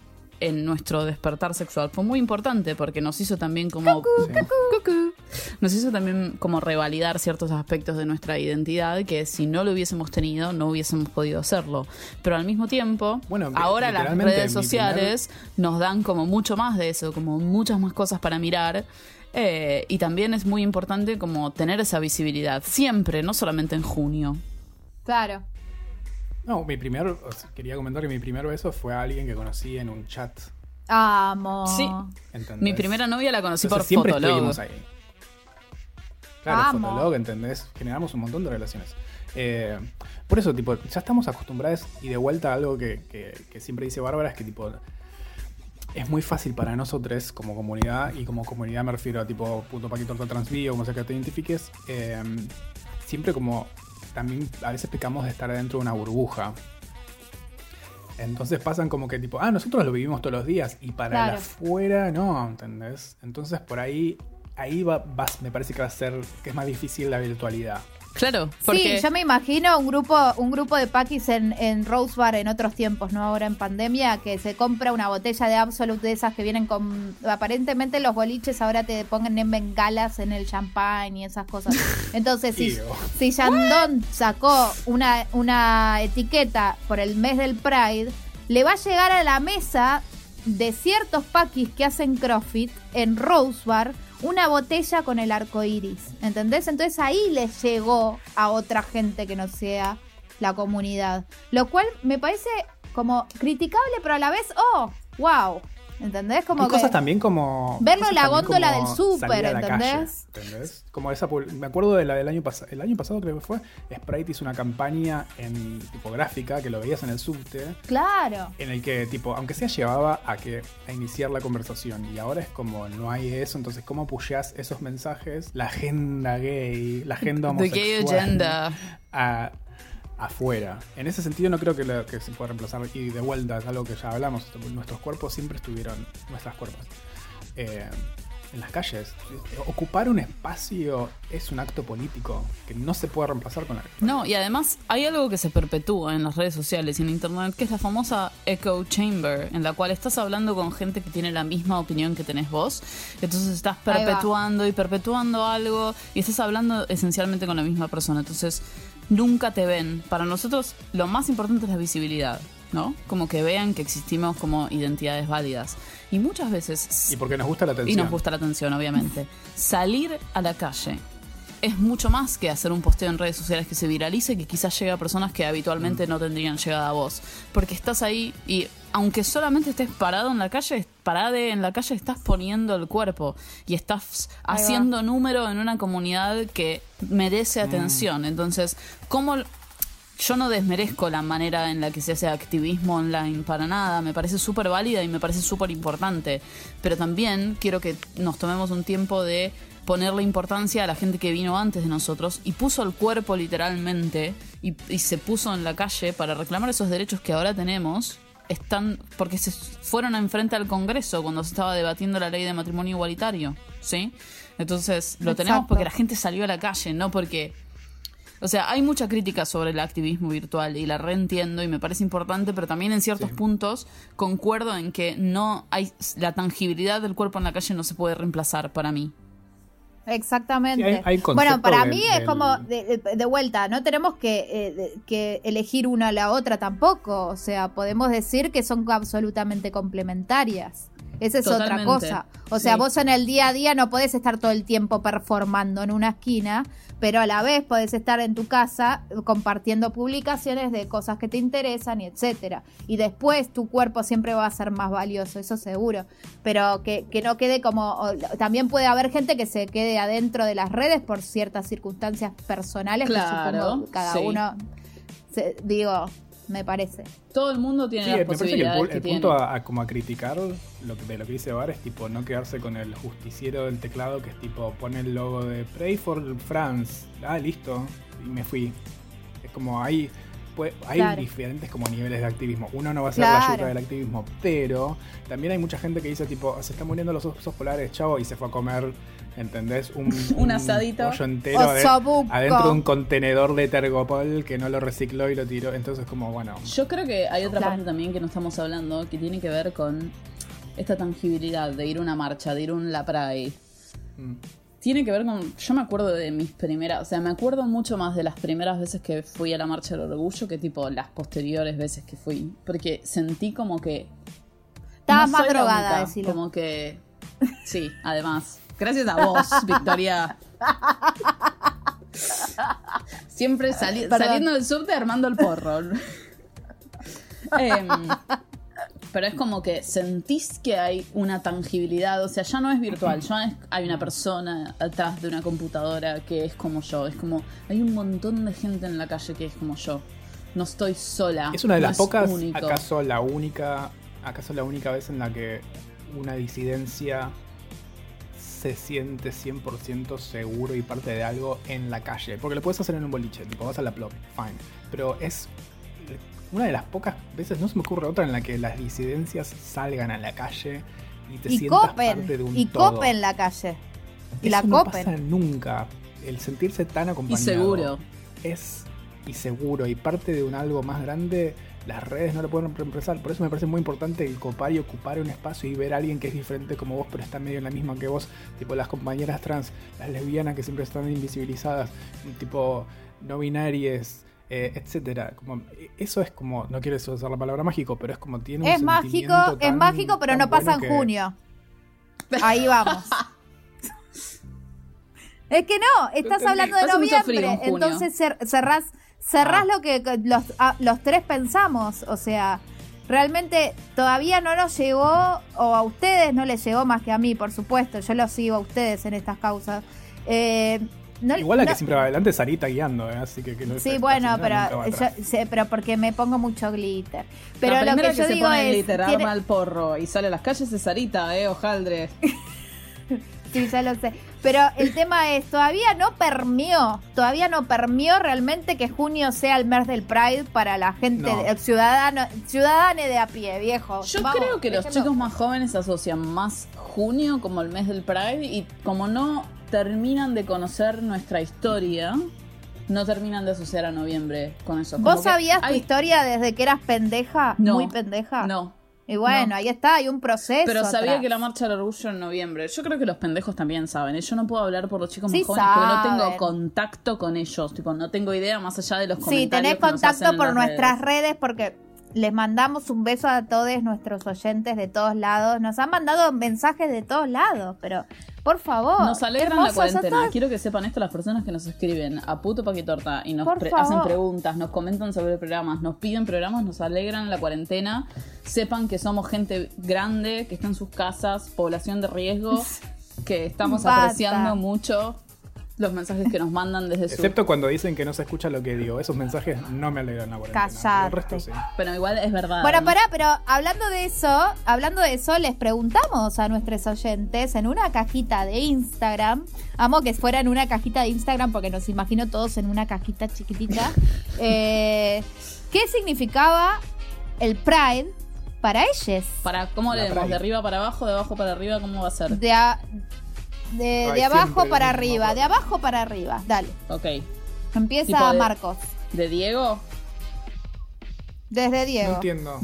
en nuestro despertar sexual fue muy importante porque nos hizo también como... Sí. Cucú. nos hizo también como revalidar ciertos aspectos de nuestra identidad que si no lo hubiésemos tenido no hubiésemos podido hacerlo. Pero al mismo tiempo, Bueno, ahora las redes sociales nos dan como mucho más de eso, como muchas más cosas para mirar. eh, y también es muy importante como tener esa visibilidad, siempre, no solamente en junio. Claro. No, mi primer, quería comentar que mi primer beso fue a alguien que conocí en un chat. Amo. Sí. ¿entendés? Mi primera novia la conocí Entonces, por siempre Fotolog. estuvimos ahí. Claro, Amo. Fotolog, ¿entendés? Generamos un montón de relaciones. Eh, por eso, tipo, ya estamos acostumbrados y de vuelta a algo que, que- que siempre dice Bárbara es que, tipo, es muy fácil para nosotros como comunidad, y como comunidad me refiero a, tipo, punto paquito torta transvío, como sea que te identifiques, eh, siempre como también a veces pecamos de estar dentro de una burbuja. Entonces pasan como que tipo, ah, nosotros lo vivimos todos los días y para Claro. el afuera no, ¿entendés? Entonces por ahí, ahí va, vas- me parece que va a ser, que es más difícil la virtualidad. Claro, porque Sí, yo me imagino un grupo, un grupo de paquis en, en Rose Bar en otros tiempos, no ahora en pandemia, que se compra una botella de Absolute de esas que vienen con. Aparentemente los boliches ahora te pongan en bengalas en el champán y esas cosas. Entonces, si, si Yandón sacó una, una etiqueta por el mes del Pride, le va a llegar a la mesa de ciertos paquis que hacen CrossFit en Rose Bar una botella con el arco iris. ¿Entendés? Entonces ahí le llegó a otra gente que no sea la comunidad. Lo cual me parece como criticable, pero a la vez, oh, wow. ¿Entendés? Como que. cosas también como. Verlo en la góndola del súper, calle, ¿entendés? ¿entendés? Como esa. Me acuerdo de la del año pasado. El año pasado creo que fue. Sprite hizo una campaña en tipográfica que lo veías en el subte. Claro. en el que, tipo, aunque sea llevaba a que a iniciar la conversación y ahora es como no hay eso, entonces cómo pusheás esos mensajes, la agenda gay, la agenda The homosexual Gay Agenda. a- afuera. En ese sentido no creo que, lo- que se pueda reemplazar y de vuelta es algo que ya hablamos, nuestros cuerpos siempre estuvieron, nuestras cuerpos, eh, en las calles. Ocupar un espacio es un acto político que no se puede reemplazar con la No, y además hay algo que se perpetúa en las redes sociales y en internet, que es la famosa echo chamber, en la cual estás hablando con gente que tiene la misma opinión que tenés vos. Entonces estás perpetuando y perpetuando algo y estás hablando esencialmente con la misma persona. Entonces nunca te ven. Para nosotros lo más importante es la visibilidad, ¿no? Como que vean que existimos como identidades válidas. Y muchas veces Y porque nos gusta la y atención. nos gusta la atención, obviamente. Salir a la calle es mucho más que hacer un posteo en redes sociales que se viralice, que quizás llegue a personas que habitualmente no tendrían llegada a vos. Porque estás ahí y aunque solamente estés parado en la calle, parade en la calle, estás poniendo el cuerpo y estás haciendo número en una comunidad que merece atención. Entonces, ¿cómo yo no desmerezco la manera en la que se hace activismo online para nada, me parece súper válida y me parece súper importante, pero también quiero que nos tomemos un tiempo de ponerle importancia a la gente que vino antes de nosotros y puso el cuerpo literalmente y, y se puso en la calle para reclamar esos derechos que ahora tenemos. Están porque se fueron enfrente al Congreso cuando se estaba debatiendo la ley de matrimonio igualitario, ¿sí? Entonces lo tenemos porque la gente salió a la calle, no porque o sea, hay mucha crítica sobre el activismo virtual y la reentiendo y me parece importante, pero también en ciertos Sí. puntos concuerdo en que no hay la tangibilidad del cuerpo en la calle no se puede reemplazar para mí. Exactamente. Sí, hay- bueno, para del- mí es del- como de, de- de vuelta, no tenemos que, eh, de- que elegir una a la otra tampoco. O sea, podemos decir que son absolutamente complementarias. Esa es Totalmente. otra cosa. O sea, Sí. vos en el día a día no podés estar todo el tiempo performando en una esquina, pero a la vez podés estar en tu casa compartiendo publicaciones de cosas que te interesan y etcétera. Y después tu cuerpo siempre va a ser más valioso, eso seguro. Pero que, que no quede como. o- También puede haber gente que se quede adentro de las redes por ciertas circunstancias personales Claro, que supongo cada sí. uno. se- digo, me parece. Todo el mundo tiene Sí, las me parece que el, posibilidades pu- que, el tiene. punto a, a como a criticar lo que, de lo que dice Bar es tipo no quedarse con el justiciero del teclado que es tipo pone el logo de Pray for France. Ah, listo. Y me fui. Es como hay, pues, hay Claro. diferentes como niveles de activismo. Uno no va a ser la ayuda del activismo, pero también hay mucha gente que dice tipo se están muriendo los osos polares, chavo, y se fue a comer, ¿entendés? Un, Un asadito. pollo entero adentro de un contenedor de tergopol que no lo recicló y lo tiró. Entonces como, bueno... Yo creo que hay otra Claro. parte también que no estamos hablando que tiene que ver con esta tangibilidad de ir a una marcha, de ir a un La Pride. mm. tiene que ver con. Yo me acuerdo de mis primeras. O sea, me acuerdo mucho más de las primeras veces que fui a la Marcha del Orgullo que tipo las posteriores veces que fui. Porque sentí como que. Estabas no más drogada, única. Como que. Sí, además. Gracias a vos, Victoria. Siempre sali- Perdón. saliendo del subte armando el porro. Em, pero es como que sentís que hay una tangibilidad, o sea, ya no es virtual, ya es- hay una persona atrás de una computadora que es como yo, es como, hay un montón de gente en la calle que es como yo, no estoy sola. Es una de no las pocas, único. acaso la única, acaso la única vez en la que una disidencia se siente 100% seguro y parte de algo en la calle. Porque lo puedes hacer en un boliche, tipo vas a la plop, fine. Pero es una de las pocas veces, no se me ocurre otra en la que las disidencias salgan a la calle y te Y sientas copen, parte de un y todo. copen la calle. Y Eso la no copen. pasa nunca. El sentirse tan Y acompañado seguro. es y seguro y parte de un algo más grande. Las redes no lo pueden reemplazar. Por eso me parece muy importante el copar y ocupar un espacio y ver a alguien que es diferente como vos, pero está medio en la misma que vos. Tipo las compañeras trans, las lesbianas que siempre están invisibilizadas, tipo no binarias, eh, etcétera. Como, eso es como, no quiero usar la palabra mágico, pero es como tiene un Es mágico, sentimiento es mágico, pero no pasa bueno en que- junio. Ahí vamos. Es que no, estás hablando de noviembre, en entonces cer- cerrás, cerrás Ah. lo que que los, ah, los tres pensamos, o sea, realmente todavía no nos llegó, o a ustedes no les llegó más que a mí, por supuesto, yo los sigo a ustedes en estas causas. Eh, no- Igual la que siempre va adelante es Sarita guiando, ¿eh? así que... que no Sí, bueno, pero, yo, sé, pero porque me pongo mucho glitter. Pero la lo primera que que, yo se digo pone es... glitter, tiene- arma el porro y sale a las calles es Sarita, eh, hojaldre. Sí, ya lo sé. Pero el tema es, todavía no permió, todavía no permió realmente que junio sea el mes del Pride para la gente, No. de- ciudadano, ciudadane de a pie, viejo. Yo Vamos, creo que los chicos más jóvenes asocian más junio como el mes del Pride y como no terminan de conocer nuestra historia, no terminan de asociar a noviembre con eso. Como ¿Vos que sabías tu hay- historia desde que eras pendeja? No. Muy pendeja. No. Y bueno, No. ahí está, hay un proceso. Pero sabía atrás. que la marcha del orgullo en noviembre. Yo creo que los pendejos también saben. ¿eh? Yo no puedo hablar por los chicos Sí más jóvenes porque no tengo contacto con ellos. Tipo, no tengo idea más allá de los Sí, comentarios. tenés que nos hacen contacto por nuestras redes. redes porque les mandamos un beso a todos nuestros oyentes de todos lados. Nos han mandado mensajes de todos lados, pero por favor. Nos alegran la cuarentena. Quiero que sepan esto las personas que nos escriben a puto paquitorta y nos pre- favor. hacen preguntas, nos comentan sobre programas, nos piden programas, nos alegran la cuarentena. Sepan que somos gente grande, que está en sus casas, población de riesgo, que estamos Basta. apreciando mucho los mensajes que nos mandan desde su... Excepto cuando dicen que no se escucha lo que digo. Esos mensajes no me alegran la cuarentena. Callate. El resto sí. Pero igual es verdad. Bueno, ¿no? pará, pero hablando de eso, hablando de eso, les preguntamos a nuestros oyentes en una cajita de Instagram. Amo que fuera en una cajita de Instagram porque nos imagino todos en una cajita chiquitita. eh, ¿Qué significaba el Pride para ellos? Para, ¿Cómo La leemos? Pride. ¿De arriba para abajo? ¿De abajo para arriba? ¿Cómo va a ser? De, a- de, Ay, de abajo para arriba, de abajo para arriba. Dale, Ok. empieza de- Marcos. ¿De Diego? Desde No Diego. entiendo.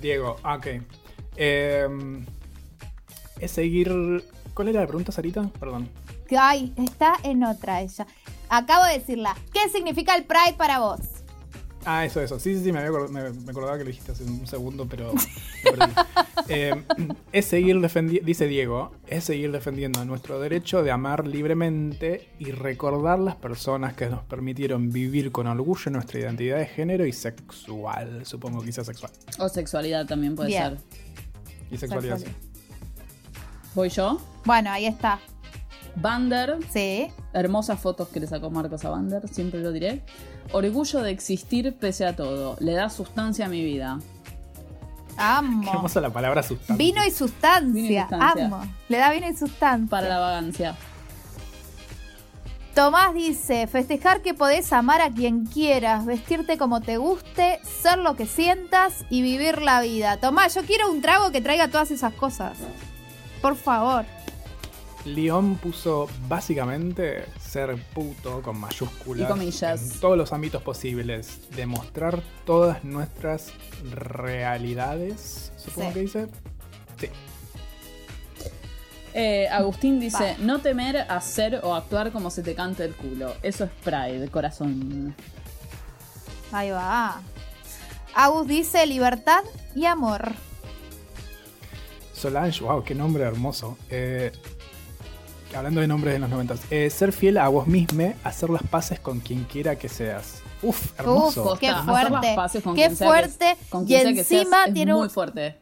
Diego, ah, ok. Eh, es seguir. ¿Cuál era la pregunta, Sarita? Perdón. Ay, está en otra ella. Acabo de decirla. ¿Qué significa el Pride para vos? Ah, eso, eso. Sí, sí, sí, me, había acord- me, me acordaba que lo dijiste hace un segundo, pero. Eh, es seguir defendiendo, dice Diego, es seguir defendiendo nuestro derecho de amar libremente y recordar las personas que nos permitieron vivir con orgullo nuestra identidad de género y sexual. Supongo que sea sexual. O sexualidad también puede Bien. ser. Y sexualidad, sí. ¿Voy yo? Bueno, ahí está. Bander, Sí. Hermosas fotos que le sacó Marcos a Bander, siempre lo diré. Orgullo de existir pese a todo, le da sustancia a mi vida. Qué Amo. hermosa la palabra sustancia. Vino y sustancia. Vino y sustancia. Amo. Le da vino y sustancia. Para la vagancia. Tomás dice, festejar que podés amar a quien quieras, vestirte como te guste, ser lo que sientas y vivir la vida. Tomás, yo quiero un trago que traiga todas esas cosas. Por favor. León puso básicamente ser puto con mayúsculas. Y comillas. En todos los ámbitos posibles. Demostrar todas nuestras realidades. Supongo Sí. que dice. Sí. Eh, Agustín dice, no temer hacer o actuar como se te cante el culo. Eso es pride, corazón. Ahí va. Agus dice libertad y amor. Solange, wow, qué nombre hermoso. Eh, hablando de nombres de los noventas. Eh, ser fiel a vos mismo, hacer las paces con quien quiera que seas. Uf, hermoso. Uf, qué fuerte. paces con Qué quien sea que- fuerte. con Y quien sea que seas encima es tiene un- muy fuerte.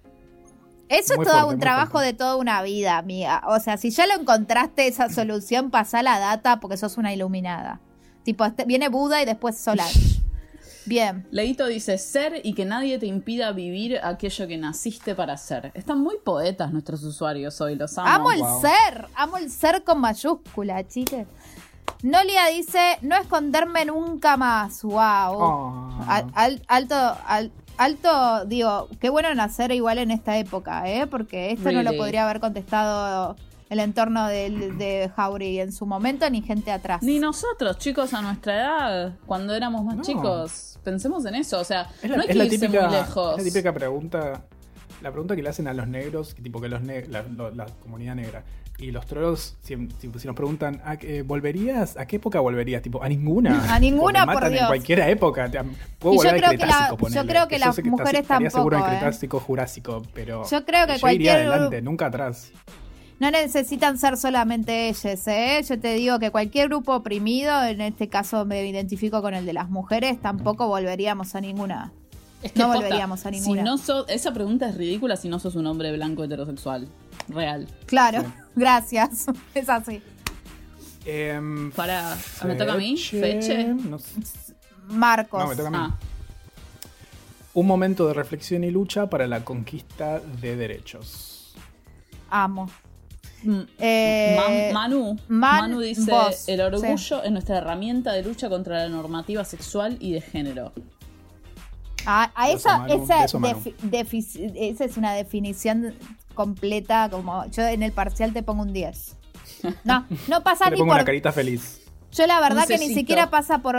Eso Muy es todo fuerte, un trabajo fuerte. de toda una vida, amiga. O sea, si ya lo encontraste esa solución, pasá la data porque sos una iluminada. Tipo, este- viene Buda y después Solange. Bien. Leito dice, ser y que nadie te impida vivir aquello que naciste para ser. Están muy poetas nuestros usuarios hoy, los amo. Amo el wow. ser, amo el ser con mayúscula, chiques. Nolia dice, no esconderme nunca más. Wow. Oh. Al- al- alto, al- alto, digo, qué bueno nacer igual en esta época, ¿eh? Porque esto no lo podría haber contestado el entorno del- de, Jauregui en su momento, ni gente atrás. Ni nosotros, chicos, a nuestra edad, cuando éramos más No. chicos. Pensemos en eso, o sea, Es la, no hay es que la irse típica, muy lejos. es la típica pregunta. La pregunta que le hacen a los negros, tipo que los ne- la, lo- la comunidad negra. Y los trolos, si, si- si nos preguntan, ¿a qué- ¿volverías? ¿A qué época volverías? Tipo, a ninguna. A ninguna, Tipo, me por matan Dios. en cualquier época. Te- Puedo Y yo volver creo al que la- yo creo que Eso las mujeres estaría seguro en tampoco, ¿eh? Cretácico Jurásico, pero. Yo creo que yo iría cualquier- adelante, nunca atrás. No necesitan ser solamente ellos, ¿eh? Yo te digo que cualquier grupo oprimido, en este caso me identifico con el de las mujeres, tampoco volveríamos a ninguna. Es que no posta, volveríamos a si ninguna. no sos- esa pregunta es ridícula si no sos un hombre blanco heterosexual. Real. Claro, gracias. Es así. Em, Para, ¿me toca a mí? Feche. no sé. Marcos. No, me toca a mí. Ah, Un momento de reflexión y lucha para la conquista de derechos. Amo. Eh, Ma- Manu, Man- Manu dice, vos, el orgullo sí. es nuestra herramienta de lucha contra la normativa sexual y de género. A, a esa, Manu, esa, esa es una definición completa, como yo en el parcial te pongo un 10. No, no pasa ni pongo por... una carita feliz. Yo la verdad que ni siquiera pasa por...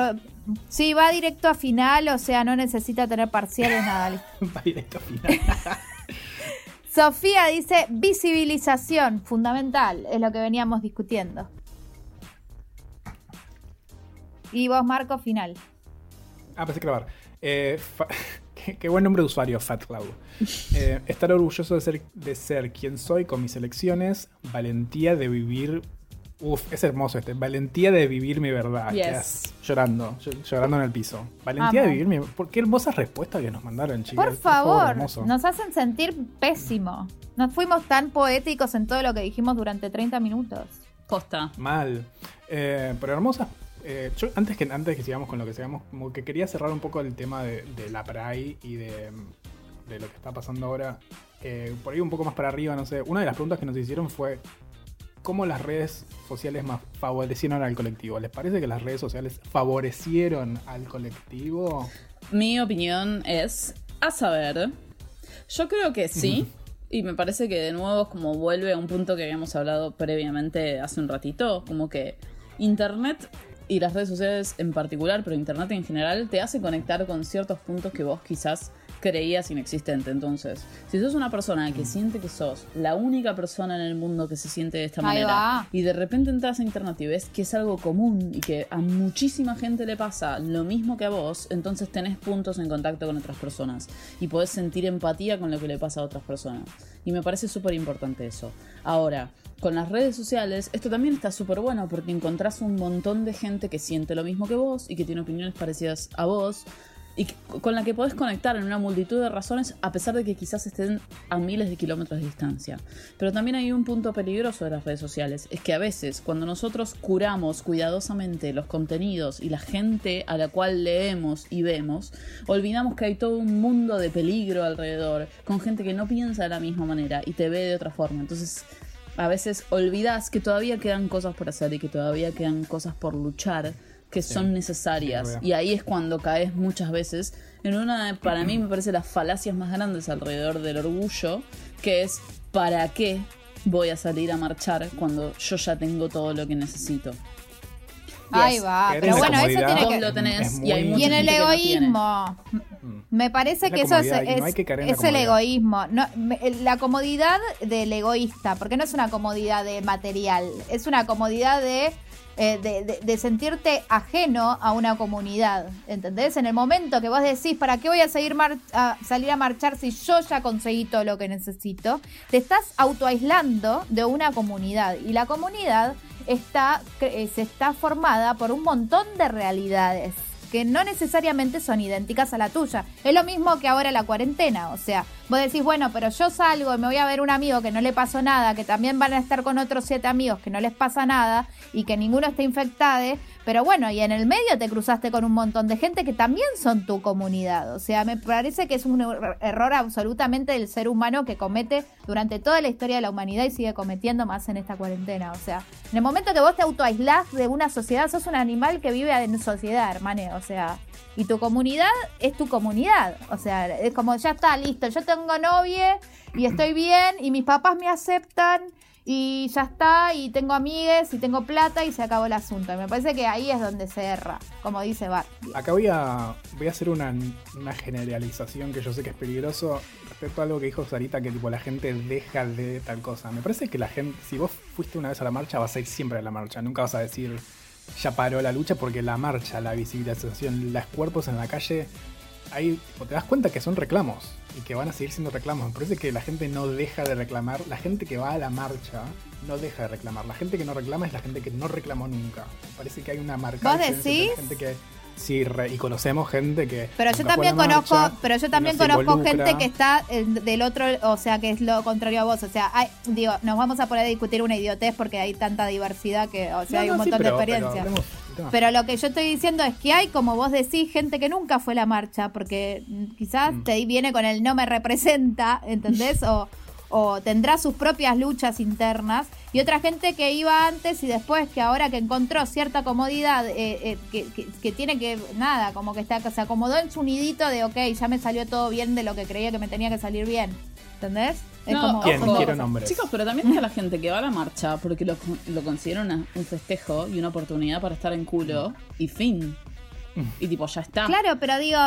Sí, va directo a final, o sea, no necesita tener parciales, nada. listo. Va directo al final. Sofía dice visibilización, fundamental, es lo que veníamos discutiendo. Y vos, Marco, final. Ah, pensé que grabar. Eh, qué, qué buen nombre de usuario, Fat Cloud. Eh, estar orgulloso de ser, de ser quien soy con mis elecciones, valentía de vivir. Uf, es hermoso este. Valentía de vivir mi verdad. Yes. Llorando, ll- llorando en el piso. Valentía Amo. de vivir mi por- Qué hermosas respuestas que nos mandaron, chicas. Por favor, hermoso. nos hacen sentir pésimo. Nos fuimos tan poéticos en todo lo que dijimos durante 30 minutos. Posta. Mal. Eh, pero hermosas. eh, yo antes que antes que sigamos con lo que sigamos, como que quería cerrar un poco el tema de, de la PRAI y de, de lo que está pasando ahora. Eh, por ahí un poco más para arriba, no sé. Una de las preguntas que nos hicieron fue cómo las redes sociales más favorecieron al colectivo. ¿Les parece que las redes sociales favorecieron al colectivo? Mi opinión es, a saber, yo creo que sí. Y me parece que de nuevo es como vuelve a un punto que habíamos hablado previamente hace un ratito, como que Internet y las redes sociales en particular, pero Internet en general, te hace conectar con ciertos puntos que vos quizás creías inexistente. Entonces, si sos una persona que siente que sos la única persona en el mundo que se siente de esta Ahí manera va. y de repente entras a internet y ves que es algo común y que a muchísima gente le pasa lo mismo que a vos, entonces tenés puntos en contacto con otras personas y podés sentir empatía con lo que le pasa a otras personas. Y me parece súper importante eso. Ahora, con las redes sociales, esto también está súper bueno porque encontrás un montón de gente que siente lo mismo que vos y que tiene opiniones parecidas a vos y con la que podés conectar en una multitud de razones a pesar de que quizás estén a miles de kilómetros de distancia. Pero también hay un punto peligroso de las redes sociales, es que a veces cuando nosotros curamos cuidadosamente los contenidos y la gente a la cual leemos y vemos, olvidamos que hay todo un mundo de peligro alrededor, con gente que no piensa de la misma manera y te ve de otra forma. Entonces a veces olvidas que todavía quedan cosas por hacer y que todavía quedan cosas por luchar que son necesarias. sí, y ahí es cuando caes muchas veces en una, de- para mí me parece las falacias más grandes alrededor del orgullo, que es ¿para qué voy a salir a marchar cuando yo ya tengo todo lo que necesito? Ahí va. Pero bueno, eso tiene que. lo tenés es y hay en el egoísmo. Me parece Es que eso es, no es- el egoísmo. No, me- la comodidad del egoísta, porque no es una comodidad de material, es una comodidad de, eh, de, de- de sentirte ajeno a una comunidad. ¿Entendés? En el momento que vos decís, ¿para qué voy a, seguir mar- a salir a marchar si yo ya conseguí todo lo que necesito? Te estás autoaislando de una comunidad. Y la comunidad está, eh, se está formada por un montón de realidades que no necesariamente son idénticas a la tuya. Es lo mismo que ahora la cuarentena, o sea, vos decís, bueno, pero yo salgo y me voy a ver un amigo que no le pasó nada, que también van a estar con otros siete amigos que no les pasa nada y que ninguno está infectado, pero bueno, y en el medio te cruzaste con un montón de gente que también son tu comunidad, o sea, me parece que es un er- error absolutamente del ser humano que comete durante toda la historia de la humanidad y sigue cometiendo más en esta cuarentena, o sea, en el momento que vos te autoaislás de una sociedad, sos un animal que vive en sociedad, hermane, o sea, y tu comunidad es tu comunidad. O sea, es como ya está, listo. Yo tengo novia y estoy bien y mis papás me aceptan y ya está. Y tengo amigues y tengo plata y se acabó el asunto. Me parece que ahí es donde se erra, como dice Bart. Acá voy a, voy a hacer una, una generalización que yo sé que es peligroso respecto a algo que dijo Sarita, que tipo la gente deja de tal cosa. Me parece que la gente, si vos fuiste una vez a la marcha, vas a ir siempre a la marcha. Nunca vas a decir, ya paró la lucha, porque la marcha, la visibilización, los cuerpos en la calle, ahí te das cuenta que son reclamos y que van a seguir siendo reclamos. Me parece que la gente no deja de reclamar. La gente que va a la marcha no deja de reclamar. La gente que no reclama es la gente que no reclamó nunca. Me parece que hay una marca. La gente que sí, re- y conocemos gente que. Pero yo también conozco, marcha pero yo también conozco involucra. gente que está eh, del otro, o sea, que es lo contrario a vos. O sea, hay, digo, nos vamos a poner a discutir una idiotez porque hay tanta diversidad que, o sea, No, hay un no, sí, montón pero- de experiencias. Pero lo que yo estoy diciendo es que hay, como vos decís, gente que nunca fue a la marcha, porque mm, quizás Mm. te viene con el no me representa, ¿entendés? O, o tendrá sus propias luchas internas. Y otra gente que iba antes y después que ahora que encontró cierta comodidad, eh, eh, que, que- que tiene que, nada, como que está, se acomodó en su nidito de, ok, ya me salió todo bien de lo que creía que me tenía que salir bien. ¿Entendés? Es No, como, ¿Quién? como- Quiero nombres. Chicos, pero también está la gente que va a la marcha porque lo, lo considera una- un festejo y una oportunidad para estar en culo y fin. Y tipo, ya está. Claro, pero digo...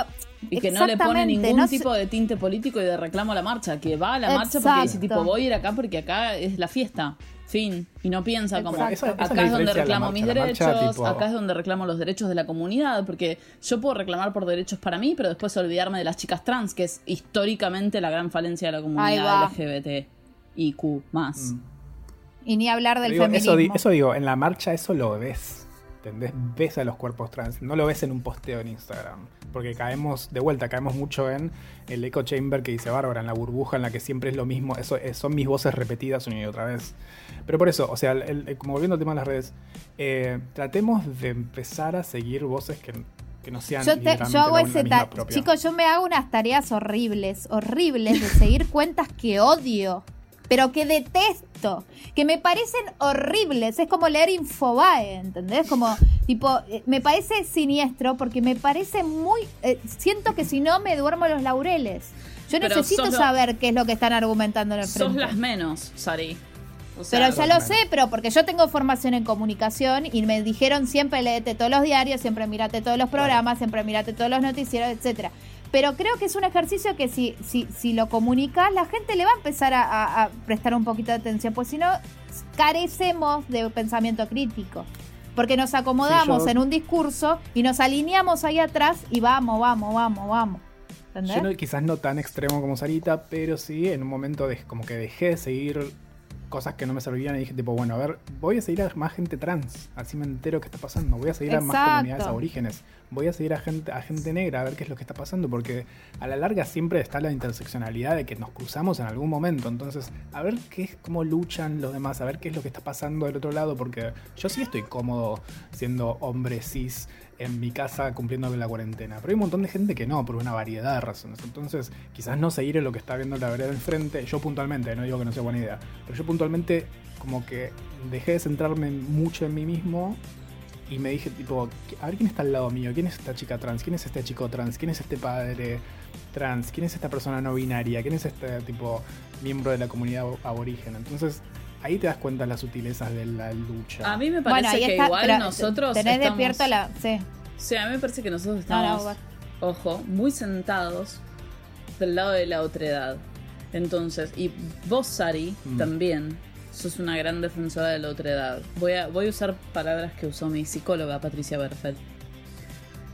Y que no le pone ningún no tipo de tinte político y de reclamo a la marcha. Que va a la marcha porque dice, tipo, voy a ir acá porque acá es la fiesta. Fin. Y no piensa como. Esa- esa acá es donde reclamo mis marcha, derechos, tipo- acá es donde reclamo los derechos de la comunidad. Porque yo puedo reclamar por derechos para mí, pero después olvidarme de las chicas trans, que es históricamente la gran falencia de la comunidad. LGBT y Q más. Mm. Y ni hablar del Digo, feminismo. eso digo, en la marcha eso lo ves. ¿Entendés? Ves a los cuerpos trans. No lo ves en un posteo en Instagram. Porque caemos, de vuelta, caemos mucho en el echo chamber que dice Bárbara, en la burbuja en la que siempre es lo mismo. Eso eh, son mis voces repetidas una y otra vez. Pero por eso, o sea, el- el- como volviendo al tema de las redes, eh, tratemos de empezar a seguir voces que, que no sean. Yo, te- yo hago ese chicos, yo me hago unas tareas horribles, horribles de seguir cuentas que odio, pero que detesto, que me parecen horribles. Es como leer Infobae, ¿entendés? Como, tipo, eh, me parece siniestro porque me parece muy. eh, siento que si no me duermo los laureles. Yo Pero necesito sos lo- saber qué es lo que están argumentando en el Sos frente. las menos, Sari. O sea, Pero ya lo menos. sé, pero porque yo tengo formación en comunicación y me dijeron siempre léete todos los diarios, siempre mirate todos los programas, siempre mirate todos los noticieros, etcétera. Pero creo que es un ejercicio que si, si, si lo comunicas, la gente le va a empezar a, a- a prestar un poquito de atención, pues si no, carecemos de pensamiento crítico. Porque nos acomodamos Sí, yo- en un discurso y nos alineamos ahí atrás y vamos, vamos, vamos, vamos. ¿Entendés? Yo no- quizás no tan extremo como Sarita, pero sí en un momento de, como que dejé de seguir cosas que no me servían y dije tipo, bueno, a ver, voy a seguir a más gente trans, así me entero qué está pasando, voy a seguir a más comunidades aborígenes, voy a seguir a gente, a gente negra a ver qué es lo que está pasando, porque a la larga siempre está la interseccionalidad de que nos cruzamos en algún momento, entonces a ver qué es, cómo luchan los demás, a ver qué es lo que está pasando del otro lado, porque yo sí estoy cómodo siendo hombre cis en mi casa cumpliendo la cuarentena. Pero hay un montón de gente que no, por una variedad de razones. Entonces, quizás no seguir en lo que está viendo la vereda del frente. Yo puntualmente, no digo que no sea buena idea, pero yo puntualmente como que dejé de centrarme mucho en mí mismo y me dije tipo, a ver quién está al lado mío, quién es esta chica trans, quién es este chico trans, quién es este padre trans, quién es esta persona no binaria, quién es este tipo miembro de la comunidad aborigen. Entonces, ahí te das cuenta de las sutilezas de la lucha. A mí me parece que está. igual nosotros tenés estamos- despierto la. Sí. Sí, a mí me parece que nosotros No, estamos, no, ojo, muy sentados del lado de la otredad. Entonces, y vos, Sari, Mm. también sos una gran defensora de la otredad. Voy a, voy a usar palabras que usó mi psicóloga Patricia Berfeld.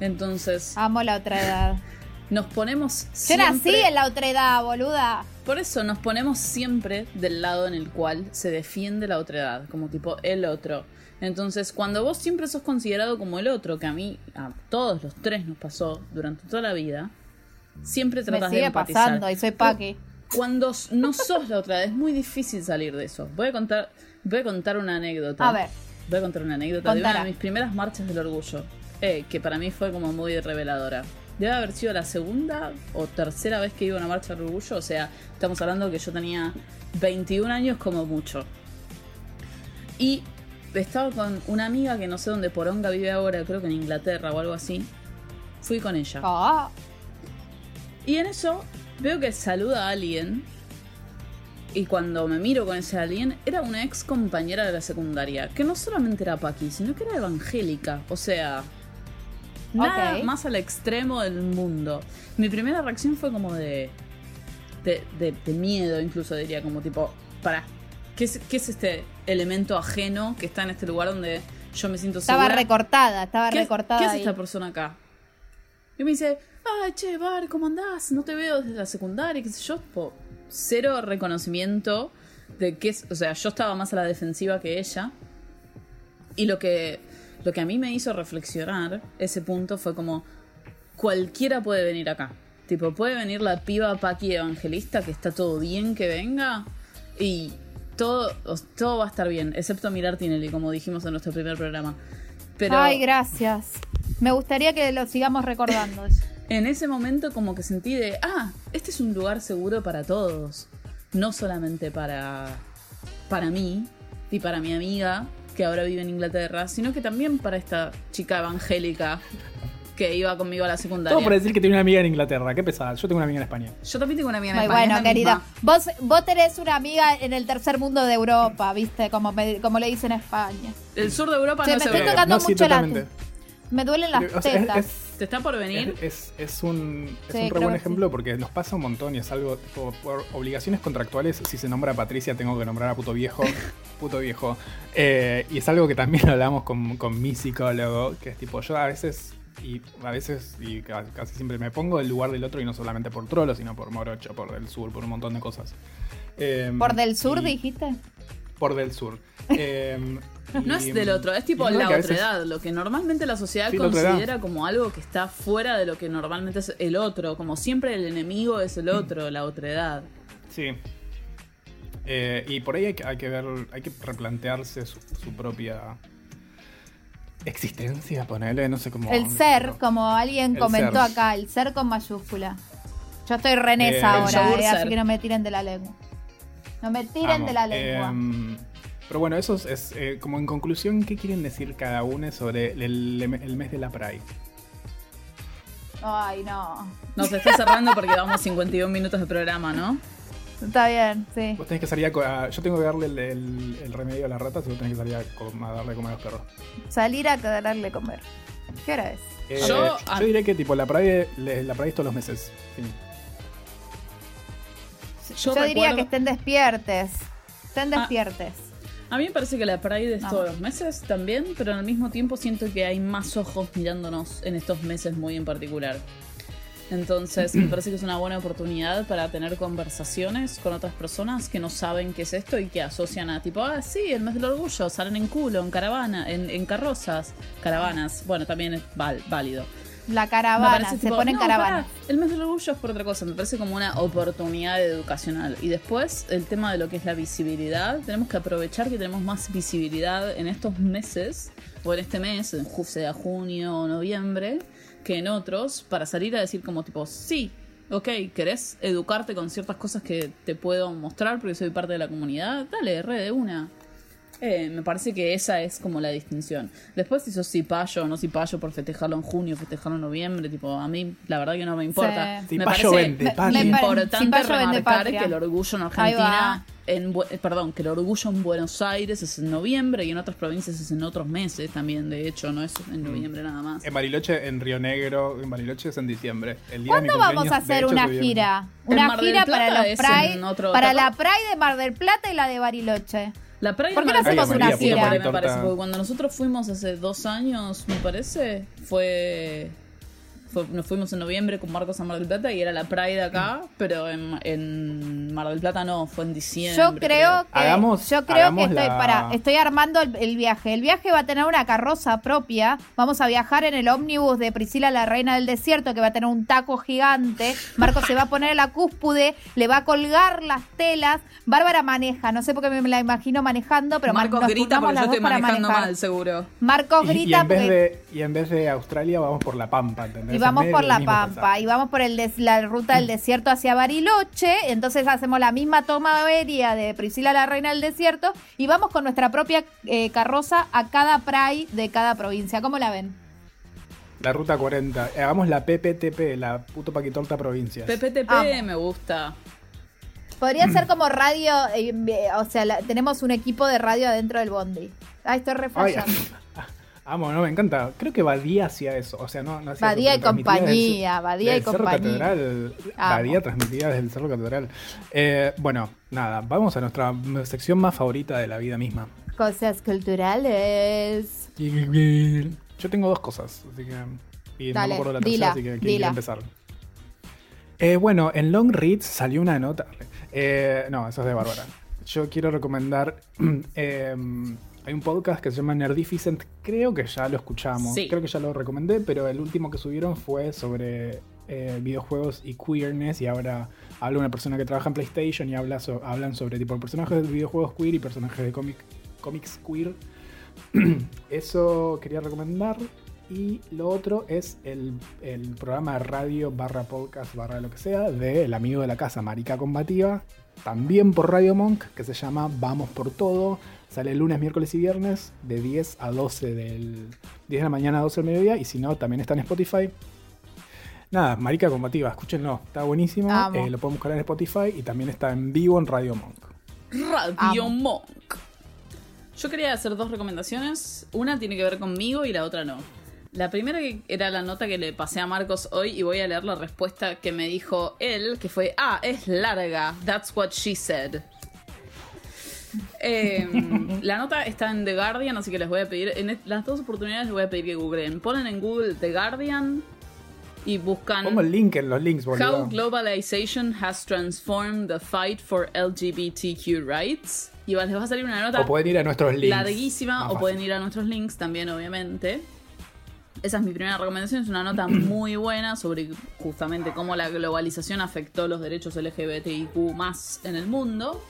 Entonces, Amo la otra edad. nos ponemos Yo siempre... nací en la otra edad, boluda. Por eso nos ponemos siempre del lado en el cual se defiende la otredad, como tipo el otro. Entonces, cuando vos siempre sos considerado como el otro, que a mí, a todos los tres nos pasó durante toda la vida, siempre Me tratas de sigue empatizar. pasando y soy Paqui. Cuando no sos la otra, es muy difícil salir de eso. Voy a contar, voy a contar una anécdota. A ver. Voy a contar una anécdota de una de mis primeras marchas del orgullo, eh, que para mí fue como muy reveladora. Debe haber sido la segunda o tercera vez que iba a una marcha del orgullo, o sea, estamos hablando que yo tenía 21 años como mucho. Y estaba con una amiga que no sé dónde Poronga vive ahora, creo que en Inglaterra o algo así. Fui con ella. Ah, Y en eso veo que saluda a alguien. Y cuando me miro con ese alguien, era una ex compañera de la secundaria. Que no solamente era Paqui, sino que era evangélica. O sea, nada más al extremo del mundo. Mi primera reacción fue como de. de, de- de miedo, incluso diría, como tipo, para. ¿qué es, ¿Qué es este elemento ajeno que está en este lugar donde yo me siento estaba segura? recortada, estaba ¿Qué, recortada ¿Qué es ahí. esta persona acá? Y me dice, ay, che, Bar, ¿cómo andás? No te veo desde la secundaria, qué sé yo. Po, cero reconocimiento de qué es. O sea, yo estaba más a la defensiva que ella. Y lo que, lo que a mí me hizo reflexionar ese punto fue como, cualquiera puede venir acá. Tipo, puede venir la piba Paqui evangelista, que está todo bien que venga. Y todo, todo va a estar bien, excepto mirar Tinelli, como dijimos en nuestro primer programa. Pero Ay, gracias. Me gustaría que lo sigamos recordando. en ese momento como que sentí de, ah, este es un lugar seguro para todos. No solamente para, para mí y para mi amiga, que ahora vive en Inglaterra, sino que también para esta chica evangélica que iba conmigo a la secundaria. Todo por decir que tiene una amiga en Inglaterra. Qué pesada. Yo tengo una amiga en España. Yo también tengo una amiga en Muy España, bueno, es querido. misma. Vos, vos tenés una amiga en el tercer mundo de Europa, ¿viste? Como, me- como le dicen en España. El sur de Europa Che, no me se estoy ve. tocando no, sí, mucho la totalmente. Me duelen las O sea, tetas. es- ¿Te está por venir? Es, es, es un, es Sí, un re buen sí. ejemplo porque nos pasa un montón y es algo tipo, por obligaciones contractuales. Si se nombra a Patricia, tengo que nombrar a puto viejo. puto viejo. Eh, y es algo que también hablamos con, con mi psicólogo, que es tipo, yo a veces, y a veces, y ca- casi siempre me pongo del lugar del otro y no solamente por trolo, sino por morocho, por del sur, por un montón de cosas. Eh, ¿Por del sur y- dijiste? Por del sur. Eh, No y- es del otro, es tipo la a veces- otredad, lo que normalmente la sociedad Sí, la otredad. considera como algo que está fuera de lo que normalmente es el otro, como siempre el enemigo es el otro, la otredad. Sí. Eh, y por ahí hay que, hay que ver, hay que replantearse su, su propia existencia, ponerle, no sé cómo. El ser, no. como alguien El comentó ser. acá, el ser con mayúscula. Yo estoy renesa Eh, ahora, eh, así que no me tiren de la lengua. No me tiren de la lengua. Em, pero bueno, eso es, es, eh, como en conclusión, ¿qué quieren decir cada uno sobre el, el mes de la Pride? Ay, no. Nos está cerrando porque vamos 51 minutos de programa, ¿no? Está bien, sí. Vos tenés que salir a, Yo tengo que darle el, el- el remedio a las ratas y vos tenés que salir a, co- a darle de comer a los perros. Salir a darle comer. ¿Qué hora es? Eh, Yo- yo, diré que tipo la Pride, le- la todos los meses. Fin. Yo Yo, diría recuerdo- que estén despiertes. Estén Ah. despiertes. A mí me parece que la Pride es Vamos. todos los meses también, pero al mismo tiempo siento que hay más ojos mirándonos en estos meses muy en particular. Entonces, me parece que es una buena oportunidad para tener conversaciones con otras personas que no saben qué es esto y que asocian a tipo, ah, sí, el mes del orgullo, salen en culo, en caravana, en, en carrozas, caravanas. Bueno, también es val- válido. La caravana, parece se tipo, ponen no, caravana. el mes del orgullo es por otra cosa, me parece como una oportunidad educacional. Y después, el tema de lo que es la visibilidad, tenemos que aprovechar que tenemos más visibilidad en estos meses, o en este mes, en sea junio o noviembre, que en otros, para salir a decir como tipo, sí, ok, ¿querés educarte con ciertas cosas que te puedo mostrar porque soy parte de la comunidad? Dale, re de una. Eh, me parece que esa es como la distinción. Después si sos cipayo o no cipayo por festejarlo en junio, festejarlo en noviembre, tipo, a mí la verdad que no me importa. Sí. Me Cipayo parece vende patria. Me- me- importante remarcar que el orgullo en Argentina, en, eh, perdón, que el orgullo en Buenos Aires es en noviembre y en otras provincias es en otros meses también, de hecho, no es en noviembre nada más. En Bariloche, en Río Negro, en Bariloche es en diciembre. El día de mi ¿Cuándo vamos a hacer hecho, una gira? Una gira para los Pride, para ¿te la? Pride de Mar del Plata y la de Bariloche. La Pride ¿Por qué no hacemos una diciembre, me parece, porque cuando nosotros fuimos hace dos años, me parece, fue, fue- nos fuimos en noviembre con Marcos a Mar del Plata y era la Pride acá, pero en, en Mar del Plata no, fue en diciembre. Yo creo que Hagamos- yo creo que hagamos estoy la- para estoy armando el, el viaje. El viaje va a tener una carroza propia. Vamos a viajar en el ómnibus de Priscila la Reina del Desierto que va a tener un taco gigante. Marco se va a poner en la cúspide, le va a colgar las telas. Bárbara maneja, no sé por qué me la imagino manejando, pero Marcos nos grita porque yo las dos estoy para manejando manejar. mal, seguro. Marcos Y, y grita en vez porque- de, y en vez de Australia vamos por La Pampa, ¿entendés? Vamos por la Pampa pasaje. y vamos por el des- la ruta del desierto hacia Bariloche. Entonces hacemos la misma toma aérea de Priscila la Reina del Desierto y vamos con nuestra propia eh, carroza a cada pride de cada provincia. ¿Cómo la ven? La ruta 40. Eh, Hagamos la PPTP, la puto paquitorta provincias. PPTP Amo. me gusta. Podría ser como radio, eh, o sea, la- tenemos un equipo de radio adentro del bondi. Ay, estoy Ay, reflejando. amo, no, me encanta. Creo que Badía hacía eso. O sea, no, no hacía Badía eso, y compañía, Badía y el Cerro compañía. Catedral. Amo. Badía transmitía desde el Cerro Catedral. Eh, bueno, nada, vamos a nuestra sección más favorita de la vida misma. Cosas culturales. Yo tengo dos cosas, así que. Y no Dale, me acuerdo la dila, tercera, así que ¿quién dila. quiere empezar? Eh, bueno, en Long Reads salió una nota. Eh, no, eso es de Bárbara. Yo quiero recomendar. hay un podcast que se llama Nerdificent. Creo que ya lo escuchamos. Sí. Creo que ya lo recomendé, pero el último que subieron fue sobre eh, videojuegos y queerness. Y ahora habla una persona que trabaja en PlayStation y habla so- hablan sobre tipo personajes de videojuegos queer y personajes de cómic, cómics queer. Eso quería recomendar. Y lo otro es el, el programa de radio barra podcast barra lo que sea del amigo de la casa, Marica Combativa, también por Radio Monk, que se llama Vamos por Todo. Sale lunes, miércoles y viernes de 10 a 12 del 10 de la mañana a 12 del mediodía. Y si no, también está en Spotify. Nada, Marica Combativa, escúchenlo, está buenísimo. Eh, lo pueden buscar en Spotify y también está en vivo en Radio Monk. Radio Amo. Monk. Yo quería hacer dos recomendaciones. Una tiene que ver conmigo y la otra no. La primera que era la nota que le pasé a Marcos hoy y voy a leer la respuesta que me dijo él, que fue, ah, es larga. That's what she said. Eh, la nota está en The Guardian, así que les voy a pedir, en las dos oportunidades les voy a pedir que googleen. Ponen en Google The Guardian y buscan... Pongo el link en los links, How boludo. globalization has transformed the fight for LGBTQ rights. Y les va a salir una nota O pueden ir a nuestros links. larguísima, o pueden ir a nuestros links también, obviamente. Esa es mi primera recomendación, es una nota muy buena sobre justamente cómo la globalización afectó los derechos LGBTIQ más en el mundo.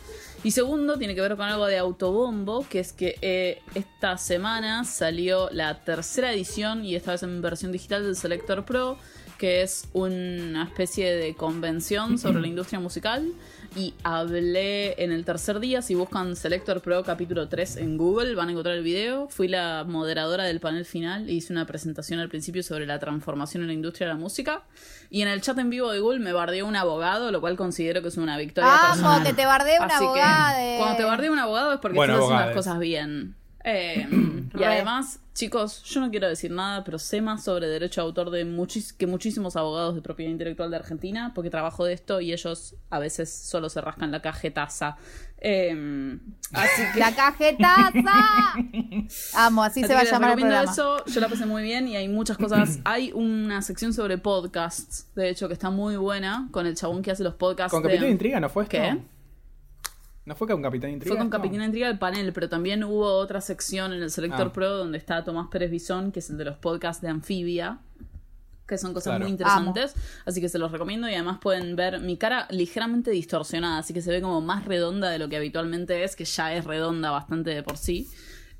Y segundo, tiene que ver con algo de autobombo, que es que eh, esta semana salió la tercera edición, y esta vez en versión digital del Selector Pro, que es una especie de convención sobre la industria musical. Y hablé en el tercer día, si buscan Selector Pro capítulo 3 en Google, van a encontrar el video. Fui la moderadora del panel final e hice una presentación al principio sobre la transformación en la industria de la música. Y en el chat en vivo de Google me bardeó un abogado, lo cual considero que es una victoria Amo personal. que te bardee un abogado. cuando te bardea un abogado es porque Bueno, estás haciendo las cosas bien. Eh, y además, chicos, yo no quiero decir nada, pero sé más sobre derecho de autor de muchis- que muchísimos abogados de propiedad intelectual de Argentina, porque trabajo de esto y ellos a veces solo se rascan la cajetaza. Eh, así que, La cajetaza. Amo, así, así se va a llamar el programa. eso. Yo la pasé muy bien y hay muchas cosas. Hay una sección sobre podcasts, de hecho, que está muy buena, con el chabón que hace los podcasts. ¿Con de- Capitán Intriga no fue esto? ¿Qué? ¿No fue con Capitán Intriga? Fue con? Capitán Intriga del panel, pero también hubo otra sección en el Selector Ah. Pro donde está Tomás Pérez Bisón, que es el de los podcasts de Anfibia, que son cosas Claro. muy interesantes. Así que se los recomiendo y además pueden ver mi cara ligeramente distorsionada, así que se ve como más redonda de lo que habitualmente es, que ya es redonda bastante de por sí.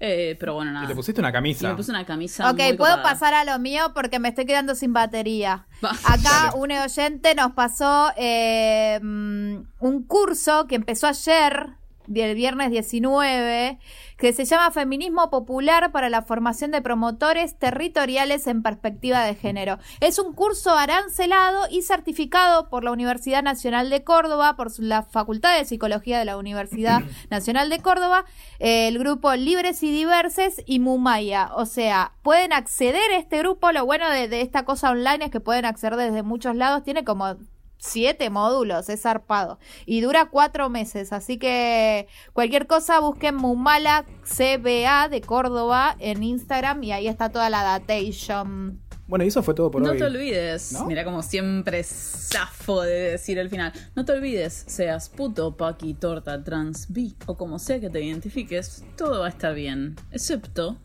Eh, pero bueno, nada. Y te pusiste una Y camisa. me puse una camisa. Ok, muy puedo copada. pasar a lo mío porque me estoy quedando sin batería. Acá un oyente nos pasó eh, mm, un curso que empezó ayer del viernes 19, que se llama Feminismo Popular para la Formación de Promotores Territoriales en Perspectiva de Género. Es un curso arancelado y certificado por la Universidad Nacional de Córdoba, por la Facultad de Psicología de la Universidad Nacional de Córdoba, el grupo Libres y Diverses y Mumaya. O sea, pueden acceder a este grupo. Lo bueno de, de esta cosa online es que pueden acceder desde muchos lados. Tiene como siete módulos, es zarpado. Y dura cuatro meses, así que cualquier cosa busquen Mumala CBA de Córdoba en Instagram y ahí está toda la datation. Bueno, y eso fue todo por no hoy. te olvides, ¿No? mira como siempre zafo de decir el final. No te olvides, seas puto, paqui, torta, trans, bi o como sea que te identifiques, todo va a estar bien, excepto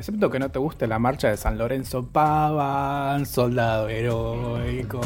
Excepto que no te guste la marcha de San Lorenzo Pavan, soldado heroico.